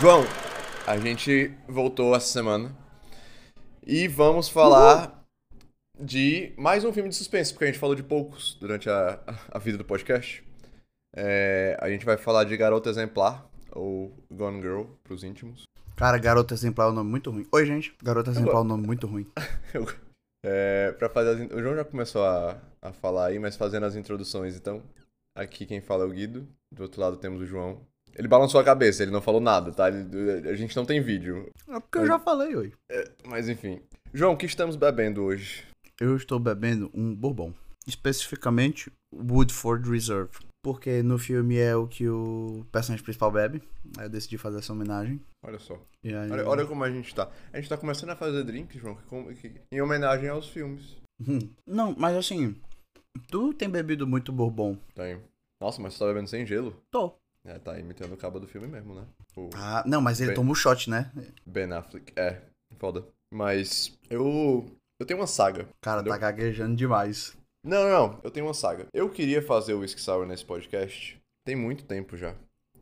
João, a gente voltou essa semana e vamos falar de mais um filme de suspense, porque a gente falou de poucos durante a, a vida do podcast. É, a gente vai falar de Garota Exemplar, ou Gone Girl, pros íntimos. Cara, Garota Exemplar é um nome muito ruim. Oi, gente. Garota Exemplar é um nome muito ruim. É, pra fazer as O João já começou a, a falar aí, mas fazendo as introduções, então. Aqui quem fala é o Guido, do outro lado temos o João. Ele balançou a cabeça, ele não falou nada, tá? Ele- a gente não tem vídeo. É porque eu já falei, oi. Mas enfim. João, o que estamos bebendo hoje? Eu estou bebendo um bourbon. Especificamente, Woodford Reserve. Porque no filme é o que o personagem principal bebe. Aí eu decidi fazer essa homenagem. Olha só. Aí... Olha, olha como a gente tá. A gente tá começando a fazer drinks, João, que que- em homenagem aos filmes. Hum. Não, mas assim... Tu tem bebido muito bourbon? Tem. Nossa, mas você tá bebendo sem gelo? Tô. É, tá imitando o cabo do filme mesmo, né? O Ah, não, mas ele Bem- toma o shot, né? Ben Affleck. É, foda. Mas eu. Eu tenho uma saga. Cara, Entendeu? tá gaguejando demais. Não, não, não. Eu tenho uma saga. Eu queria fazer o Whisky Sour nesse podcast tem muito tempo já.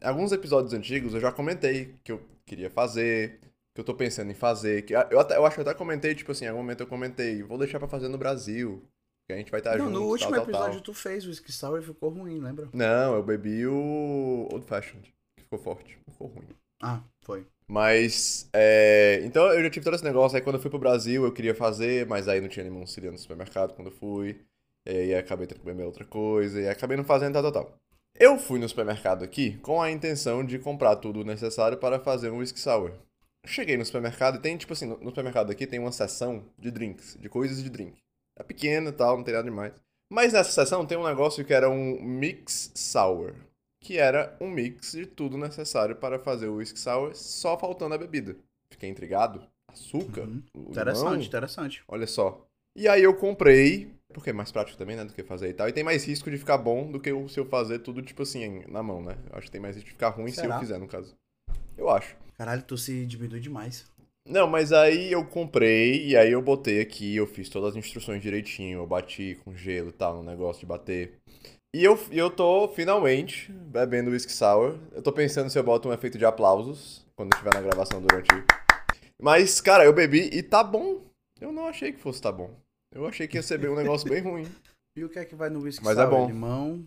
Alguns episódios antigos eu já comentei que eu queria fazer, que eu tô pensando em fazer. Que eu, até, eu acho que eu até comentei, tipo assim, em algum momento eu comentei, vou deixar pra fazer no Brasil. Que a gente vai estar não, junto. no último tal, episódio tal. tu fez o Whisky Sour e ficou ruim, lembra? Não, eu bebi o Old Fashioned, que ficou forte. Ficou ruim. Ah, foi. Mas, é... Então eu já tive todo esse negócio. Aí quando eu fui pro Brasil eu queria fazer, mas aí não tinha limão siciliano no supermercado quando eu fui. E aí acabei tendo que beber outra coisa. E acabei não fazendo tal, tal, tal. Eu fui no supermercado aqui com a intenção de comprar tudo necessário para fazer um whisky sour. Cheguei no supermercado e tem, tipo assim, no supermercado aqui tem uma seção de drinks, de coisas de drink. É pequena e tal, não tem nada demais. Mas nessa seção tem um negócio que era um mix sour que era um mix de tudo necessário para fazer o whisky sour, só faltando a bebida. Fiquei intrigado. Açúcar? Uhum. limão, Interessante, interessante. Olha só. E aí eu comprei, porque é mais prático também, né, do que fazer e tal. E tem mais risco de ficar bom do que eu- se eu fazer tudo, tipo assim, na mão, né? Eu acho que tem mais risco de ficar ruim se eu Será? fizer, no caso. Eu acho. Caralho, tu se diminui demais. Não, mas aí eu comprei e aí eu botei aqui, eu fiz todas as instruções direitinho, eu bati com gelo e tal, no negócio de bater. E eu, eu tô finalmente bebendo whisky sour. Eu tô pensando se eu boto um efeito de aplausos quando estiver na gravação durante. Mas, cara, eu bebi e tá bom. Eu não achei que fosse tá bom. Eu achei que ia ser bem- um negócio bem ruim. E o que é que vai no whisky Mas é sour? bom. Limão,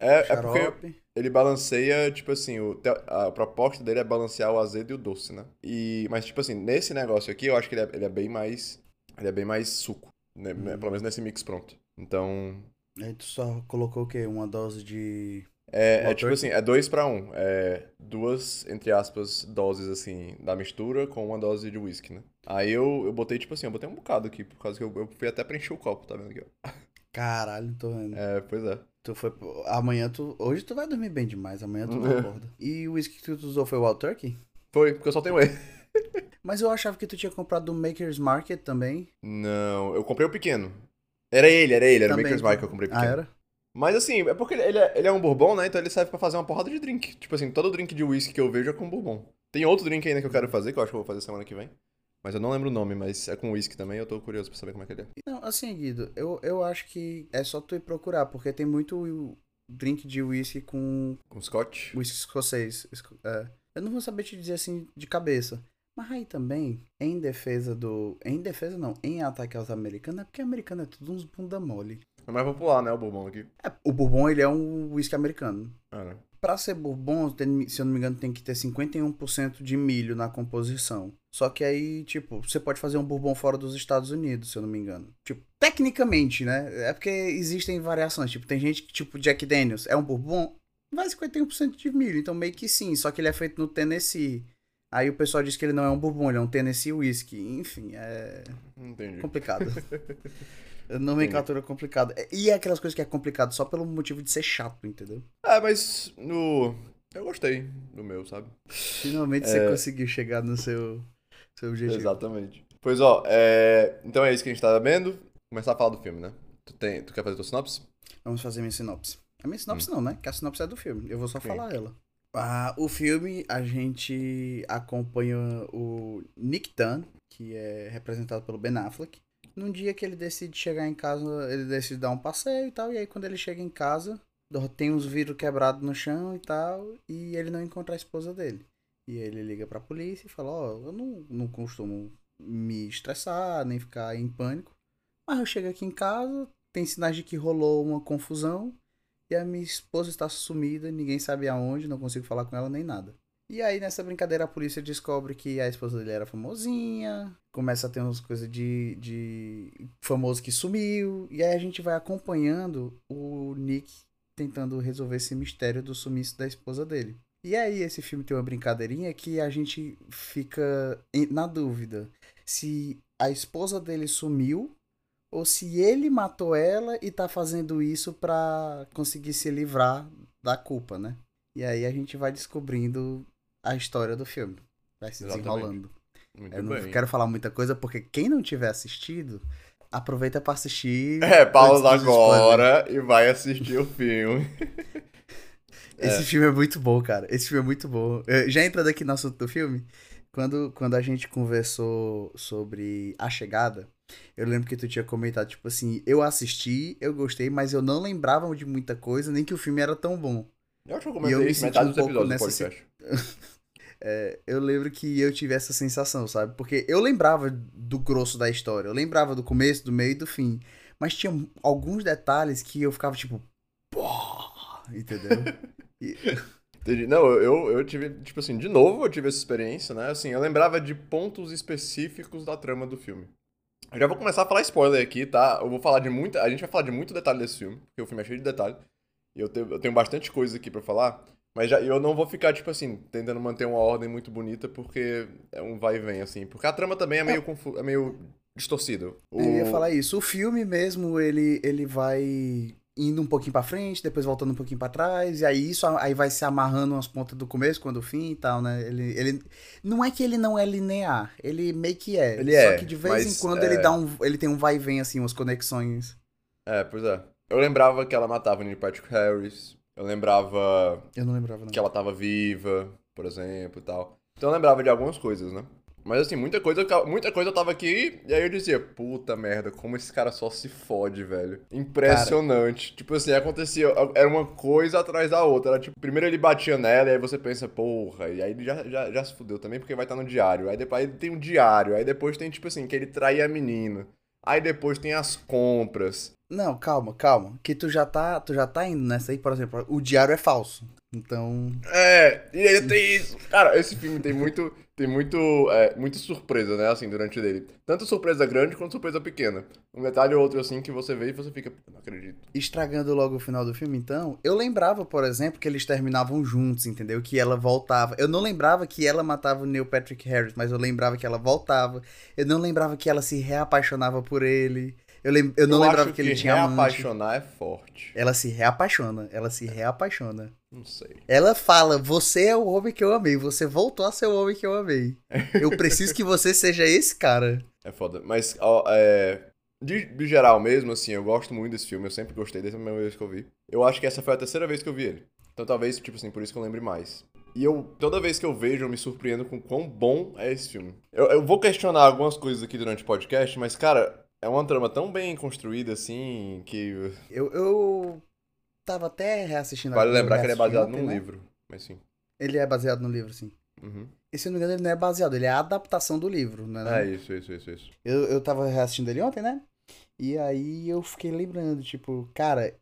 É, é porque ele balanceia, tipo assim, o, a proposta dele é balancear o azedo e o doce, né? E, mas, tipo assim, nesse negócio aqui, eu acho que ele é, ele é bem mais. Ele é bem mais suco. Né? Hum. Pelo menos nesse mix pronto. Então. Aí tu só colocou o quê? Uma dose de. É, é tipo assim, é dois pra um. É duas, entre aspas, doses, assim, da mistura com uma dose de whisky, né? Aí eu, eu botei, tipo assim, eu botei um bocado aqui, por causa que eu, eu fui até preencher o copo, tá vendo aqui, ó? Caralho, tô vendo. É, pois é. Tu foi. Amanhã tu. Hoje tu vai dormir bem demais, amanhã tu não acorda. E o whisky que tu usou foi o Wild Turkey? Foi, porque eu só tenho ele. Mas eu achava que tu tinha comprado do Maker's Market também. Não, eu comprei o pequeno. Era ele, era ele, era Também, o Maker's tu- Mark que eu comprei Ah, pequeno. era? Mas assim, é porque ele, é, ele é um bourbon, né? Então ele serve pra fazer uma porrada de drink. Tipo assim, todo drink de whisky que eu vejo é com bourbon. Tem outro drink ainda que eu quero fazer, que eu acho que eu vou fazer semana que vem. Mas eu não lembro o nome, mas é com whisky também, eu tô curioso pra saber como é que ele é. Não, assim, Guido, eu, eu acho que é só tu ir procurar, porque tem muito drink de whisky com Com scotch? whisky escocês. Esco- é. Eu não vou saber te dizer assim de cabeça. Mas aí também, em defesa do. Em defesa não, em ataque aos americanos, é porque americano é tudo uns bunda mole. É mais popular, né, o bourbon aqui. É, o bourbon, ele é um whisky americano. Ah, né? Pra ser bourbon, se eu não me engano, tem que ter 51% de milho na composição. Só que aí, tipo, você pode fazer um bourbon fora dos Estados Unidos, se eu não me engano. Tipo, tecnicamente, né? É porque existem variações. Tipo, tem gente que, tipo, Jack Daniels é um bourbon, vai 51% de milho. Então, meio que sim. Só que ele é feito no Tennessee. Aí o pessoal diz que ele não é um bourbon, ele é um Tennessee Whiskey. Enfim, é Entendi. complicado. Nomenclatura complicada. E é aquelas coisas que é complicado só pelo motivo de ser chato, entendeu? Ah, mas no. Eu gostei do meu, sabe? Finalmente você conseguiu chegar no seu, seu objetivo. Exatamente. Pois ó, é... então é isso que a gente tá vendo. Começar a falar do filme, né? Tu, tem... tu quer fazer tua sinopse? Vamos fazer minha sinopse. A minha sinopse não, né? Que a sinopse é do filme. Eu vou só falar ela. Ah, o filme, a gente acompanha o Nick Dunn, que é representado pelo Ben Affleck. Num dia que ele decide chegar em casa, ele decide dar um passeio e tal. E aí quando ele chega em casa, tem uns vidros quebrados no chão e tal. E ele não encontra a esposa dele. E ele liga pra polícia e fala, ó, eu não, não costumo me estressar, nem ficar em pânico. Mas eu chego aqui em casa, tem sinais de que rolou uma confusão e a minha esposa está sumida, ninguém sabe aonde, não consigo falar com ela nem nada. E aí, nessa brincadeira, a polícia descobre que a esposa dele era famosinha, começa a ter umas coisas de, de famoso que sumiu, e aí a gente vai acompanhando o Nick tentando resolver esse mistério do sumiço da esposa dele. E aí, esse filme tem uma brincadeirinha que a gente fica na dúvida se a esposa dele sumiu ou se ele matou ela e tá fazendo isso pra conseguir se livrar da culpa, né? E aí a gente vai descobrindo a história do filme. Vai se desenrolando. Muito Eu não bem. quero falar muita coisa porque quem não tiver assistido, aproveita pra assistir. É, pausa agora e vai assistir o filme. Esse filme é muito bom, cara. Esse filme é muito bom. Eh, Já entrando aqui no assunto do filme, quando, quando a gente conversou sobre A Chegada, eu lembro que tu tinha comentado, tipo assim, eu assisti, eu gostei, mas eu não lembrava de muita coisa, nem que o filme era tão bom. Eu acho que eu eu comentei me isso metade um dos pouco episódios do nessa podcast. É, eu lembro que eu tive essa sensação, sabe? Porque eu lembrava do grosso da história, eu lembrava do começo, do meio e do fim. Mas tinha alguns detalhes que eu ficava tipo. Pô! Entendeu? E- Entendi. Não, eu, eu tive, tipo assim, de novo eu tive essa experiência, né? Assim, eu lembrava de pontos específicos da trama do filme. Eu já vou começar a falar spoiler aqui, tá? Eu vou falar de muita. A gente vai falar de muito detalhe desse filme, porque o filme é cheio de detalhe. E eu tenho, eu tenho bastante coisa aqui pra falar. Mas já, eu não vou ficar, tipo assim, tentando manter uma ordem muito bonita, porque é um vai e vem, assim. Porque a trama também é meio, confu é meio distorcida. O... Eu ia falar isso. O filme mesmo, ele, ele vai indo um pouquinho pra frente, depois voltando um pouquinho pra trás, e aí isso aí vai se amarrando umas pontas do começo, quando o fim e tal, né? Ele, ele não é que ele não é linear, ele meio que é. Ele Só é, que de vez em quando é. ele dá um ele tem um vai e vem assim, umas conexões. É, pois é. Eu lembrava que ela matava o Neil Patrick Harris. Eu lembrava Eu não lembrava não. que ela tava viva, por exemplo, e tal. Então eu lembrava de algumas coisas, né? Mas assim, muita coisa, muita coisa eu tava aqui e aí eu dizia, puta merda, como esse cara só se fode, velho. Impressionante. Tipo assim, acontecia, era uma coisa atrás da outra. Era tipo, primeiro ele batia nela e aí você pensa, porra, e aí ele já, já, já se fudeu também porque vai estar no diário. Aí depois aí tem um diário, aí depois tem tipo assim, que ele traía a menina. Aí depois tem as compras. Não, calma, calma, que tu já tá, tu já tá indo nessa aí, por exemplo, o diário é falso. Então, É, e ele tem isso. Cara, esse filme tem muito, tem muito, é, muita surpresa, né, assim, durante dele. Tanto surpresa grande quanto surpresa pequena. Um detalhe ou outro, assim, que você vê e você fica, não acredito. estragando logo o final do filme, então, eu lembrava, por exemplo, que eles terminavam juntos, entendeu? Que ela voltava. Eu não lembrava que ela matava o Neil Patrick Harris, mas eu lembrava que ela voltava. Eu não lembrava que ela se reapaixonava por ele. Eu, lem... eu não Eu lembrava acho que ele tinha amante. reapaixonar é forte. Ela se reapaixona, ela se reapaixona. Não sei. Ela fala: Você é o homem que eu amei, você voltou a ser o homem que eu amei. Eu preciso que você seja esse cara. É foda. Mas, ó, é... De, de geral mesmo, assim, eu gosto muito desse filme. Eu sempre gostei desde a primeira vez que eu vi. Eu acho que essa foi a terceira vez que eu vi ele. Então talvez, tipo assim, por isso que eu lembre mais. E eu, toda vez que eu vejo, eu me surpreendo com quão bom é esse filme. Eu, eu vou questionar algumas coisas aqui durante o podcast, mas, cara, é uma trama tão bem construída, assim, que... Eu, eu tava até reassistindo Vale lembrar que ele é baseado ontem, num né? livro. Mas sim. Ele é baseado no livro, sim. Uhum. E se eu não me engano, ele não é baseado, ele é a adaptação do livro, né? É isso, isso, isso, isso. Eu, eu tava reassistindo ele ontem, né? E aí eu fiquei lembrando, tipo, cara,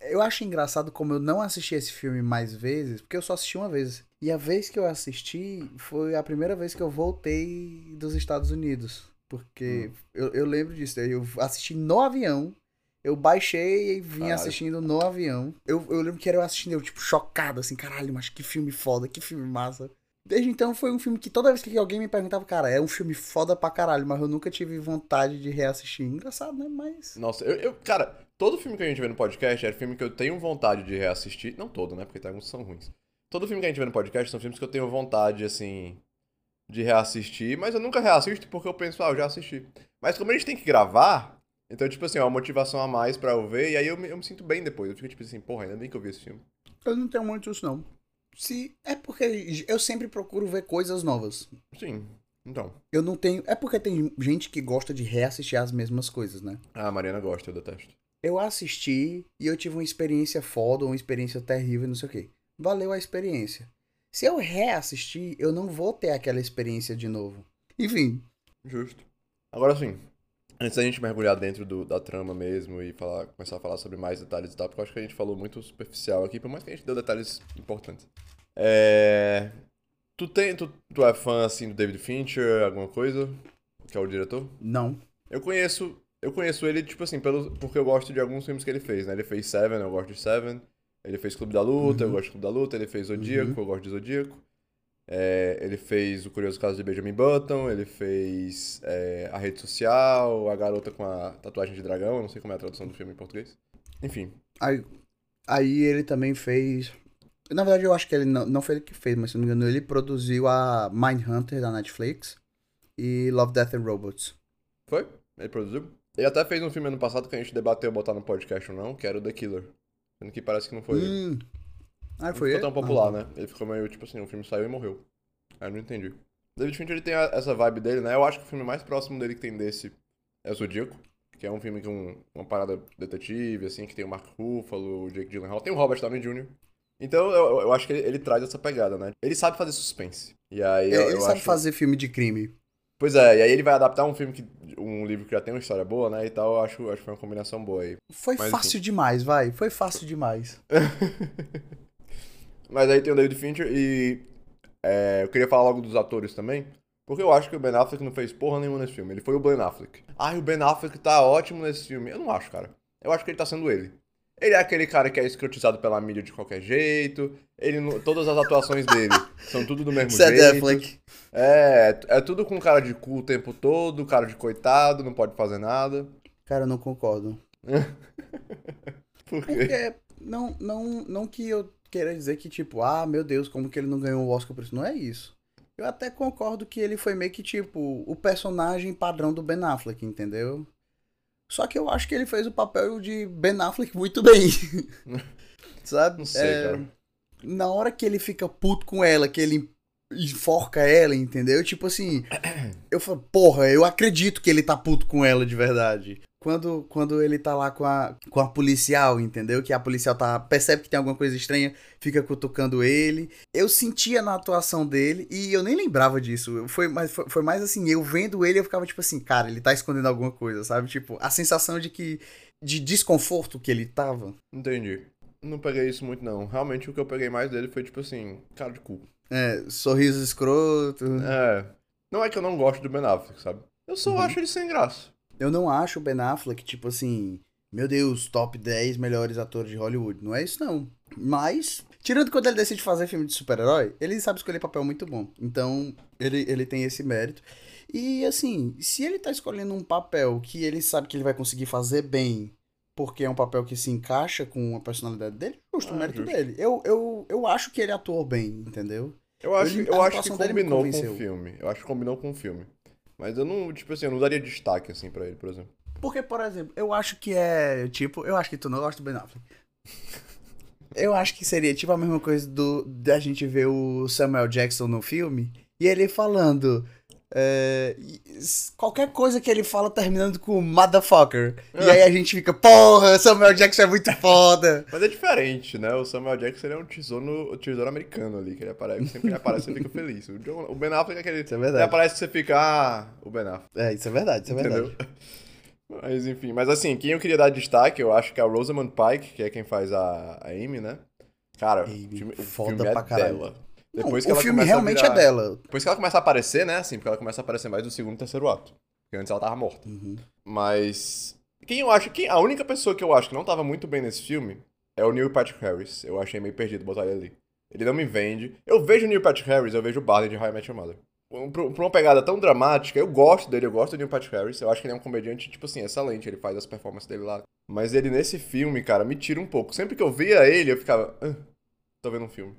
eu acho engraçado como eu não assisti esse filme mais vezes, porque eu só assisti uma vez. E a vez que eu assisti foi a primeira vez que eu voltei dos Estados Unidos. Porque eu, eu lembro disso, eu assisti no avião. Eu baixei e vim Caralho. assistindo no avião. Eu, eu lembro que era eu assistindo, eu, tipo, chocado, assim, caralho, mas que filme foda, que filme massa. Desde então foi um filme que toda vez que alguém me perguntava, cara, é um filme foda pra caralho, mas eu nunca tive vontade de reassistir. Engraçado, né? Mas. Nossa, eu, eu- cara, todo filme que a gente vê no podcast é filme que eu tenho vontade de reassistir. Não todo, né? Porque tem alguns que são ruins. Todo filme que a gente vê no podcast são filmes que eu tenho vontade, assim, de reassistir, mas eu nunca reassisto porque eu penso, ah, eu já assisti. Mas como a gente tem que gravar, então, tipo assim, é uma motivação a mais pra eu ver, e aí eu me, eu me sinto bem depois. Eu fico tipo assim, porra, ainda bem que eu vi esse filme. Eu não tenho muito isso, não. Se. É porque eu sempre procuro ver coisas novas. Sim, então. Eu não tenho. É porque tem gente que gosta de reassistir as mesmas coisas, né? Ah, a Mariana gosta, eu detesto. Eu assisti e eu tive uma experiência foda, uma experiência terrível, não sei o quê. Valeu a experiência. Se eu reassistir, eu não vou ter aquela experiência de novo. Enfim. Justo. Agora sim, antes da gente mergulhar dentro do, da trama mesmo e falar, começar a falar sobre mais detalhes e tal, porque eu acho que a gente falou muito superficial aqui, por mais que a gente deu detalhes importantes. É... Tu, tem, tu, tu é fã, assim, do David Fincher, alguma coisa? Que é o diretor? Não. Eu conheço, eu conheço ele, tipo assim, pelo, porque eu gosto de alguns filmes que ele fez, né? Ele fez Seven, eu gosto de Seven. Ele fez Clube da Luta, eu Uhum. gosto de Clube da Luta. Ele fez Zodíaco, Uhum. eu gosto de Zodíaco. É, ele fez O Curioso Caso de Benjamin Button. Ele fez é, A Rede Social, A Garota com a Tatuagem de Dragão. Eu não sei como é a tradução do filme em português. Enfim. Aí, aí ele também fez. Na verdade, eu acho que ele não, não foi ele que fez, mas se não me engano, ele produziu a Mindhunter da Netflix e Love, Death and Robots. Foi? Ele produziu? Ele até fez um filme ano passado que a gente debateu botar no podcast ou não, que era o The Killer. Sendo que parece que não foi ele. Ah, Não foi ficou ele? tão popular, Ah. né? Ele ficou meio tipo assim, o filme saiu e morreu. Aí eu não entendi. David Fincher ele tem a- essa vibe dele, né? Eu acho que o filme mais próximo dele que tem desse é Zodíaco, que é um filme com uma parada detetive, assim, que tem o Mark Ruffalo, o Jake Gyllenhaal, tem o Robert Downey Jr. Então eu, eu acho que ele, ele traz essa pegada, né? Ele sabe fazer suspense. E aí eu, Ele, eu sabe acho... fazer filme de crime. Pois é, e aí ele vai adaptar um filme que um livro que já tem uma história boa, né? E tal, eu acho, acho que foi uma combinação boa aí. Foi Mas, fácil demais, vai. Foi fácil demais. Mas aí tem o David Fincher e é, eu queria falar logo dos atores também, porque eu acho que o Ben Affleck não fez porra nenhuma nesse filme. Ele foi o Ben Affleck. Ai, o Ben Affleck tá ótimo nesse filme. Eu não acho, cara. Eu acho que ele tá sendo ele. Ele é aquele cara que é escrotizado pela mídia de qualquer jeito. Ele todas as atuações dele são tudo do mesmo Seth jeito. Affleck. É, é tudo com cara de cu o tempo todo, cara de coitado, não pode fazer nada. Cara, eu não concordo. Por quê? Porque não, não, não que eu queira dizer que, tipo, ah, meu Deus, como que ele não ganhou o Oscar por isso? Não é isso. Eu até concordo que ele foi meio que, tipo, o personagem padrão do Ben Affleck, entendeu? Só que eu acho que ele fez o papel de Ben Affleck muito bem. Sabe? Não sei, É, cara. Na hora que ele fica puto com ela, que ele enforca ela, entendeu? Tipo assim, eu falo, porra, eu acredito que ele tá puto com ela de verdade. Quando, quando ele tá lá com a, com a policial, entendeu? Que a policial tá, percebe que tem alguma coisa estranha, fica cutucando ele. Eu sentia na atuação dele e eu nem lembrava disso. Foi, mais, foi, foi mais assim, eu vendo ele, eu ficava tipo assim, cara, ele tá escondendo alguma coisa, sabe? Tipo, a sensação de que. de desconforto que ele tava. Entendi. Não peguei isso muito, não. Realmente o que eu peguei mais dele foi tipo assim, cara de cu. É, sorriso escroto. É. Não é que eu não gosto do Ben Affleck, sabe? Eu só Uhum. acho ele sem graça. Eu não acho o Ben Affleck, tipo assim, meu Deus, top 10 melhores atores de Hollywood. Não é isso, não. Mas, tirando quando ele decide fazer filme de super-herói, ele sabe escolher papel muito bom. Então, ele, ele tem esse mérito. E, assim, se ele tá escolhendo um papel que ele sabe que ele vai conseguir fazer bem, porque é um papel que se encaixa com a personalidade dele, justo, o Ah, mérito justo. dele. Eu, eu, eu acho que ele atuou bem, entendeu? Eu acho, Ele- eu acho que combinou com o filme. Eu acho que combinou com o filme. Mas eu não, tipo assim, eu não daria destaque assim pra ele, por exemplo. Porque, por exemplo, eu acho que é, tipo, eu acho que tu não gosta do Ben Affleck. Eu acho que seria tipo a mesma coisa do da gente ver o Samuel Jackson no filme e ele falando é, qualquer coisa que ele fala terminando com motherfucker. E aí a gente fica, porra, Samuel Jackson é muito foda. Mas é diferente, né? O Samuel Jackson ele é um tesouro, tesouro americano ali, que ele aparece. Sempre que ele aparece, você fica feliz. O, John- o Ben Affleck é aquele. Isso é Ele verdade. aparece e você fica, ah, o Ben Affleck. É, isso é verdade, isso é Entendeu? verdade. Mas enfim, mas assim, quem eu queria dar destaque, eu acho que é a Rosamund Pike, que é quem faz a, a Amy, né? Cara, Amy, o filme, o foda filme é pra caralho. dela. Não, Depois que o ela filme realmente virar- é dela. Depois que ela começa a aparecer, né? Assim, porque ela começa a aparecer mais no segundo e terceiro ato. Porque antes ela tava morta. Uhum. Mas. Quem eu acho. Quem, a única pessoa que eu acho que não tava muito bem nesse filme é o Neil Patrick Harris. Eu achei meio perdido botar ele ali. Ele não me vende. Eu vejo o Neil Patrick Harris, eu vejo o Barney de How I Met Your Mother. Pra uma pegada tão dramática, eu gosto dele, eu gosto do Neil Patrick Harris. Eu acho que ele é um comediante, tipo assim, excelente. Ele faz as performances dele lá. Mas ele nesse filme, cara, me tira um pouco. Sempre que eu via ele, eu ficava. "Ah, tô vendo um filme.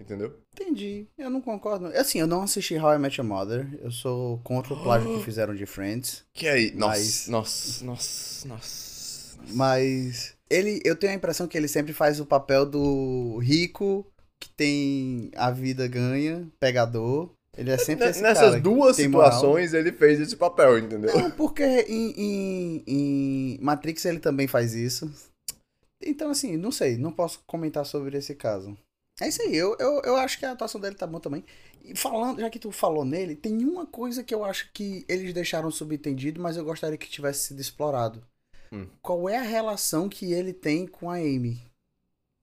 Entendeu? Entendi. Eu não concordo. Assim, eu não assisti How I Met Your Mother. Eu sou contra o plágio que fizeram de Friends. Que aí? Mas- Nossa, nossa, nossa, nossa. Mas ele, eu tenho a impressão que ele sempre faz o papel do rico que tem a vida ganha, pegador. Ele é sempre esse Nessas duas tem moral. situações, ele fez esse papel, entendeu? Não, porque em, em, em Matrix ele também faz isso. Então, assim, não sei, não posso comentar sobre esse caso. É isso aí, eu, eu, eu acho que a atuação dele tá boa também. E falando, já que tu falou nele, tem uma coisa que eu acho que eles deixaram subentendido, mas eu gostaria que tivesse sido explorado. Hum. Qual é a relação que ele tem com a Amy?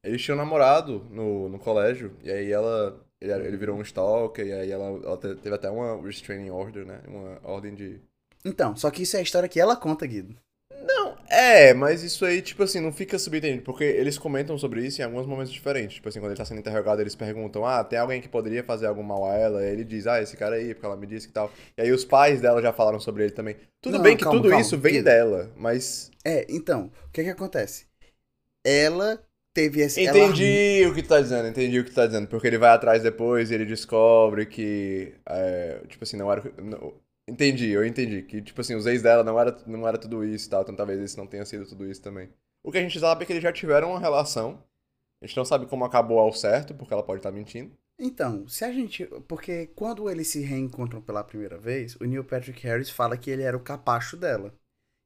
Eles tinham namorado no, no colégio, e aí ela. Ele, ele virou um stalker, e aí ela, ela te- teve até uma restraining order, né? Uma ordem de. Então, só que isso é a história que ela conta, Guido. Não, é, mas isso aí, tipo assim, não fica subentendido, porque eles comentam sobre isso em alguns momentos diferentes. Tipo assim, quando ele tá sendo interrogado, eles perguntam, ah, tem alguém que poderia fazer algum mal a ela? E ele diz, ah, esse cara aí, porque ela me disse que tal. E aí os pais dela já falaram sobre ele também. Tudo Não, bem que calma, tudo calma, isso vem dela, mas. É, então, o que que acontece? Ela teve esse... ela- Entendi o que tu tá dizendo, entendi o que tu tá dizendo. Porque ele vai atrás depois e ele descobre que. é, tipo assim, não era. não- entendi, eu entendi. Que, tipo assim, os ex dela não era, não era tudo isso e tal. Então talvez isso não tenha sido tudo isso também. O que a gente sabe é que eles já tiveram uma relação. A gente não sabe como acabou ao certo, porque ela pode estar mentindo. Então, se a gente. Porque quando eles se reencontram pela primeira vez, o Neil Patrick Harris fala que ele era o capacho dela.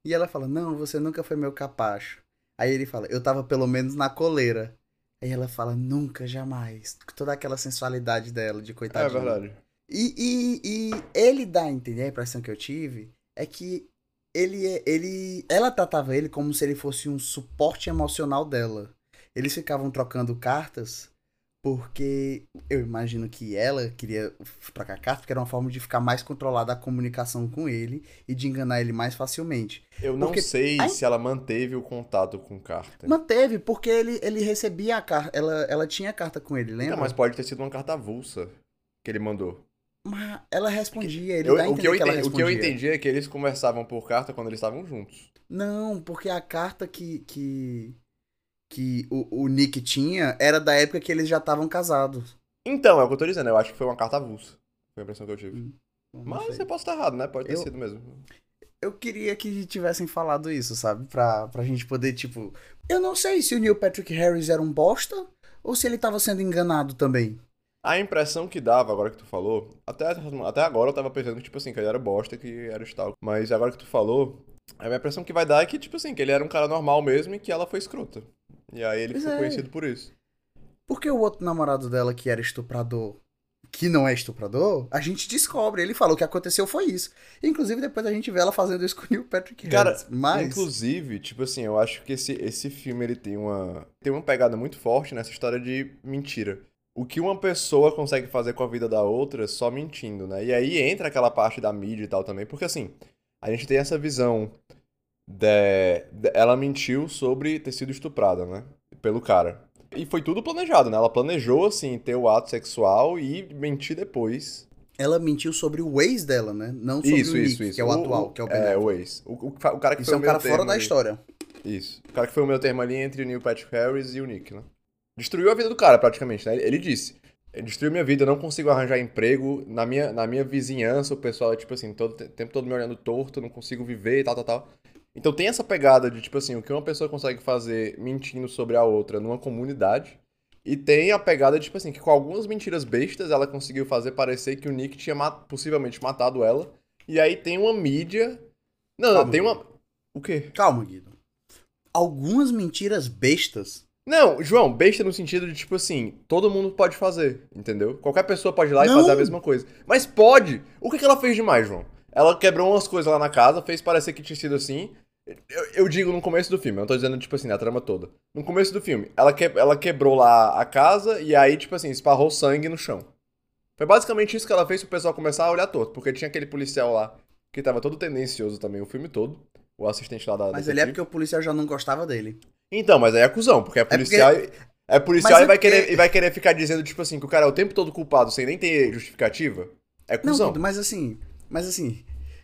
E ela fala: Não, você nunca foi meu capacho. Aí ele fala: Eu tava pelo menos na coleira. Aí ela fala: Nunca, jamais. Toda aquela sensualidade dela, de É coitadinha. verdade. E, e, e ele dá a entender, a impressão que eu tive, é que ele, é- ele, ela tratava ele como se ele fosse um suporte emocional dela. Eles ficavam trocando cartas porque eu imagino que ela queria trocar cartas porque era uma forma de ficar mais controlada a comunicação com ele e de enganar ele mais facilmente. Eu não Porque- sei Ai- se ela manteve o contato com carta. Manteve, porque ele, ele recebia a carta, ela, ela tinha a carta com ele, lembra? Não, mas pode ter sido uma carta avulsa que ele mandou. Mas ela respondia, ele Eu- dá a o, que eu que entendi, o que eu entendi é que eles conversavam por carta quando eles estavam juntos. Não, porque a carta que, que, que o, o Nick tinha era da época que eles já estavam casados. Então, é o que eu tô dizendo, eu acho que foi uma carta avulsa. Foi a impressão que eu tive. Não Mas sei. eu posso estar errado, né? Pode ter Eu- sido mesmo. Eu queria que tivessem falado isso, sabe? Pra, pra gente poder, tipo. Eu não sei se o Neil Patrick Harris era um bosta ou se ele tava sendo enganado também. A impressão que dava, agora que tu falou, até, até agora eu tava pensando que, tipo assim, que ele era bosta, que era Stalker. Mas agora que tu falou, a minha impressão que vai dar é que, tipo assim, que ele era um cara normal mesmo e que ela foi escrota. E aí ele Pois ficou é. conhecido por isso. Porque o outro namorado dela, que era estuprador, que não é estuprador, a gente descobre. Ele falou que aconteceu foi isso. Inclusive, depois a gente vê ela fazendo isso com o Neil Patrick Cara, Harris. Mas. Inclusive, tipo assim, eu acho que esse, esse filme ele tem uma, tem uma pegada muito forte nessa história de mentira. O que uma pessoa consegue fazer com a vida da outra só mentindo, né? E aí entra aquela parte da mídia e tal também, porque assim, a gente tem essa visão de, de- ela mentiu sobre ter sido estuprada, né? Pelo cara. E foi tudo planejado, né? Ela planejou, assim, ter o ato sexual e mentir depois. Ela mentiu sobre o ex dela, né? Não sobre Isso, o Nick, isso, isso. que é o, atual, que é o Ben É, o ex. O, o, o cara que Isso foi é o um cara fora termo da ali. história. Isso. O cara que foi o meu termo ali entre o Neil Patrick Harris e o Nick, né? Destruiu a vida do cara, praticamente, né? Ele- disse. Destruiu minha vida, eu não consigo arranjar emprego. Na minha, na minha vizinhança, o pessoal é tipo assim, todo o tempo todo me olhando torto, não consigo viver e tal, tal, tal. Então tem essa pegada de, tipo assim, o que uma pessoa consegue fazer mentindo sobre a outra numa comunidade. E tem a pegada de, tipo assim, que com algumas mentiras bestas ela conseguiu fazer parecer que o Nick tinha ma- possivelmente matado ela. E aí tem uma mídia. Não, não, Calma, tem uma. O quê? Calma, Guido. Algumas mentiras bestas. Não, João, besta no sentido de, tipo assim, todo mundo pode fazer, entendeu? Qualquer pessoa pode ir lá e Não. fazer a mesma coisa. Mas pode! O que, que ela fez demais, João? Ela quebrou umas coisas lá na casa, fez parecer que tinha sido assim. Eu, eu digo no começo do filme, eu não tô dizendo, tipo assim, na trama toda. No começo do filme, ela, que, ela quebrou lá a casa e aí, tipo assim, esparrou sangue no chão. Foi basicamente isso que ela fez pro pessoal começar a olhar torto, porque tinha aquele policial lá que tava todo tendencioso também o filme todo. O assistente lá da. Mas ele é porque o policial já não gostava dele. Então, mas aí é cuzão, porque é porque- policial. e- É policial Mas e, é vai porque- querer, e vai querer ficar dizendo, tipo assim, que o cara é o tempo todo culpado sem nem ter justificativa. É Não, cuzão. Guido, mas assim, mas assim,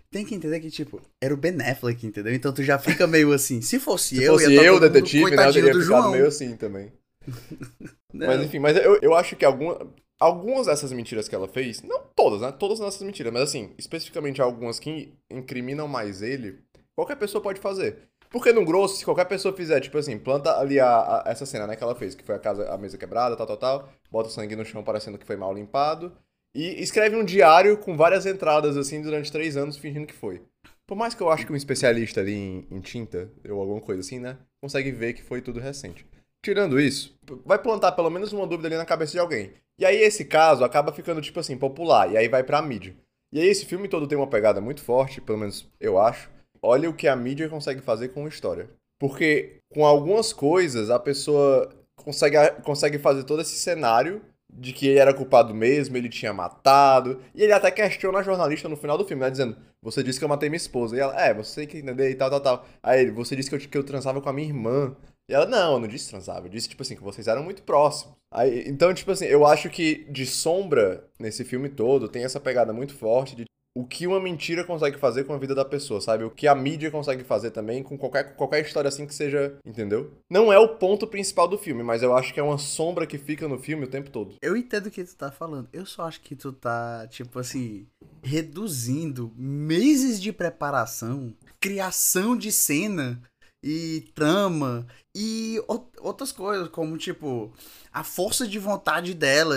tem que entender que, tipo, era o Ben Affleck, entendeu? Então tu já fica meio assim, se fosse Se eu, fosse ia tá eu, mundo detetive, né? Eu teria do ficado João. meio assim também. Não. Mas enfim, mas eu, eu acho que alguma, algumas dessas mentiras que ela fez, não todas, né? Todas nessas mentiras, mas assim, especificamente algumas que incriminam mais ele, qualquer pessoa pode fazer. Porque no grosso, se qualquer pessoa fizer, tipo assim, planta ali a, a- essa cena, né, que ela fez, que foi a casa, a mesa quebrada, tal, tal, tal, bota sangue no chão parecendo que foi mal limpado, e escreve um diário com várias entradas, assim, durante três anos, fingindo que foi. Por mais que eu acho que um especialista ali em, em tinta, ou alguma coisa assim, né, consegue ver que foi tudo recente. tirando isso, vai plantar pelo menos uma dúvida ali na cabeça de alguém. E aí esse caso acaba ficando, tipo assim, popular, e aí vai pra mídia. E aí esse filme todo tem uma pegada muito forte, pelo menos eu acho. Olha o que a mídia consegue fazer com história. Porque com algumas coisas a pessoa consegue, consegue fazer todo esse cenário de que ele era culpado mesmo, ele tinha matado. E ele até questiona a jornalista no final do filme, né? Dizendo, você disse que eu matei minha esposa. E ela, é, você tem que entender e tal, tal, tal. Aí ele, você disse que eu, que eu transava com a minha irmã. E ela, não, eu não disse transava, eu disse, tipo assim, que vocês eram muito próximos. Aí, então, tipo assim, eu acho que de sombra, nesse filme todo, tem essa pegada muito forte de o que uma mentira consegue fazer com a vida da pessoa, sabe? O que a mídia consegue fazer também com qualquer, qualquer história assim que seja, entendeu? Não é o ponto principal do filme, mas eu acho que é uma sombra que fica no filme o tempo todo. Eu entendo o que tu tá falando. Eu só acho que tu tá, tipo assim, reduzindo meses de preparação, criação de cena e trama e outras coisas, como tipo a força de vontade dela,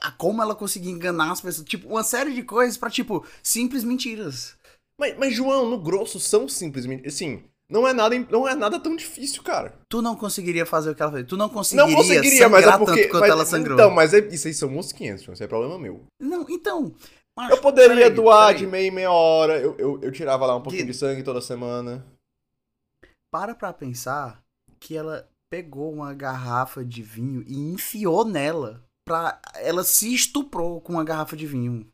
a como ela conseguia enganar as pessoas, tipo uma série de coisas para tipo simples mentiras. Mas, mas João, no grosso são simples mentiras, assim. Não é nada, não é nada tão difícil, cara. Tu não conseguiria fazer o que ela fez. Tu não conseguiria, não conseguiria mas é porque, tanto quanto mas, ela sangrou. Então, mas é, isso aí são mosquinhas, isso é problema meu. Não, então. Mas, eu poderia peraí, doar peraí. de meia em meia hora. Eu, eu, eu tirava lá um pouquinho de... de sangue toda semana para pra pensar que ela pegou uma garrafa de vinho e enfiou nela. Pra... Ela se estuprou com uma garrafa de vinho.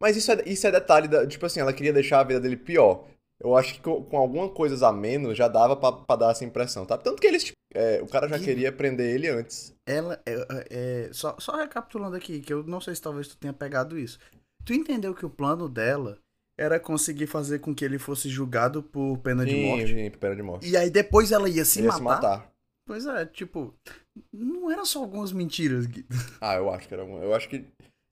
Mas isso é, isso é detalhe da. Tipo assim, ela queria deixar a vida dele pior. Eu acho que com, com algumas coisas a menos já dava pra, dar essa impressão, tá? Tanto que eles. Tipo, é, o cara já e... queria prender ele antes. Ela. É, é, é, só, só recapitulando aqui, que eu não sei se talvez tu tenha pegado isso. Tu entendeu que o plano dela era conseguir fazer com que ele fosse julgado por pena sim, de morte. Sim, pena de morte. E aí depois ela ia se ia matar. Se matar. Pois é, tipo, não eram só algumas mentiras, Guido. Ah, eu acho que era. Eu acho que.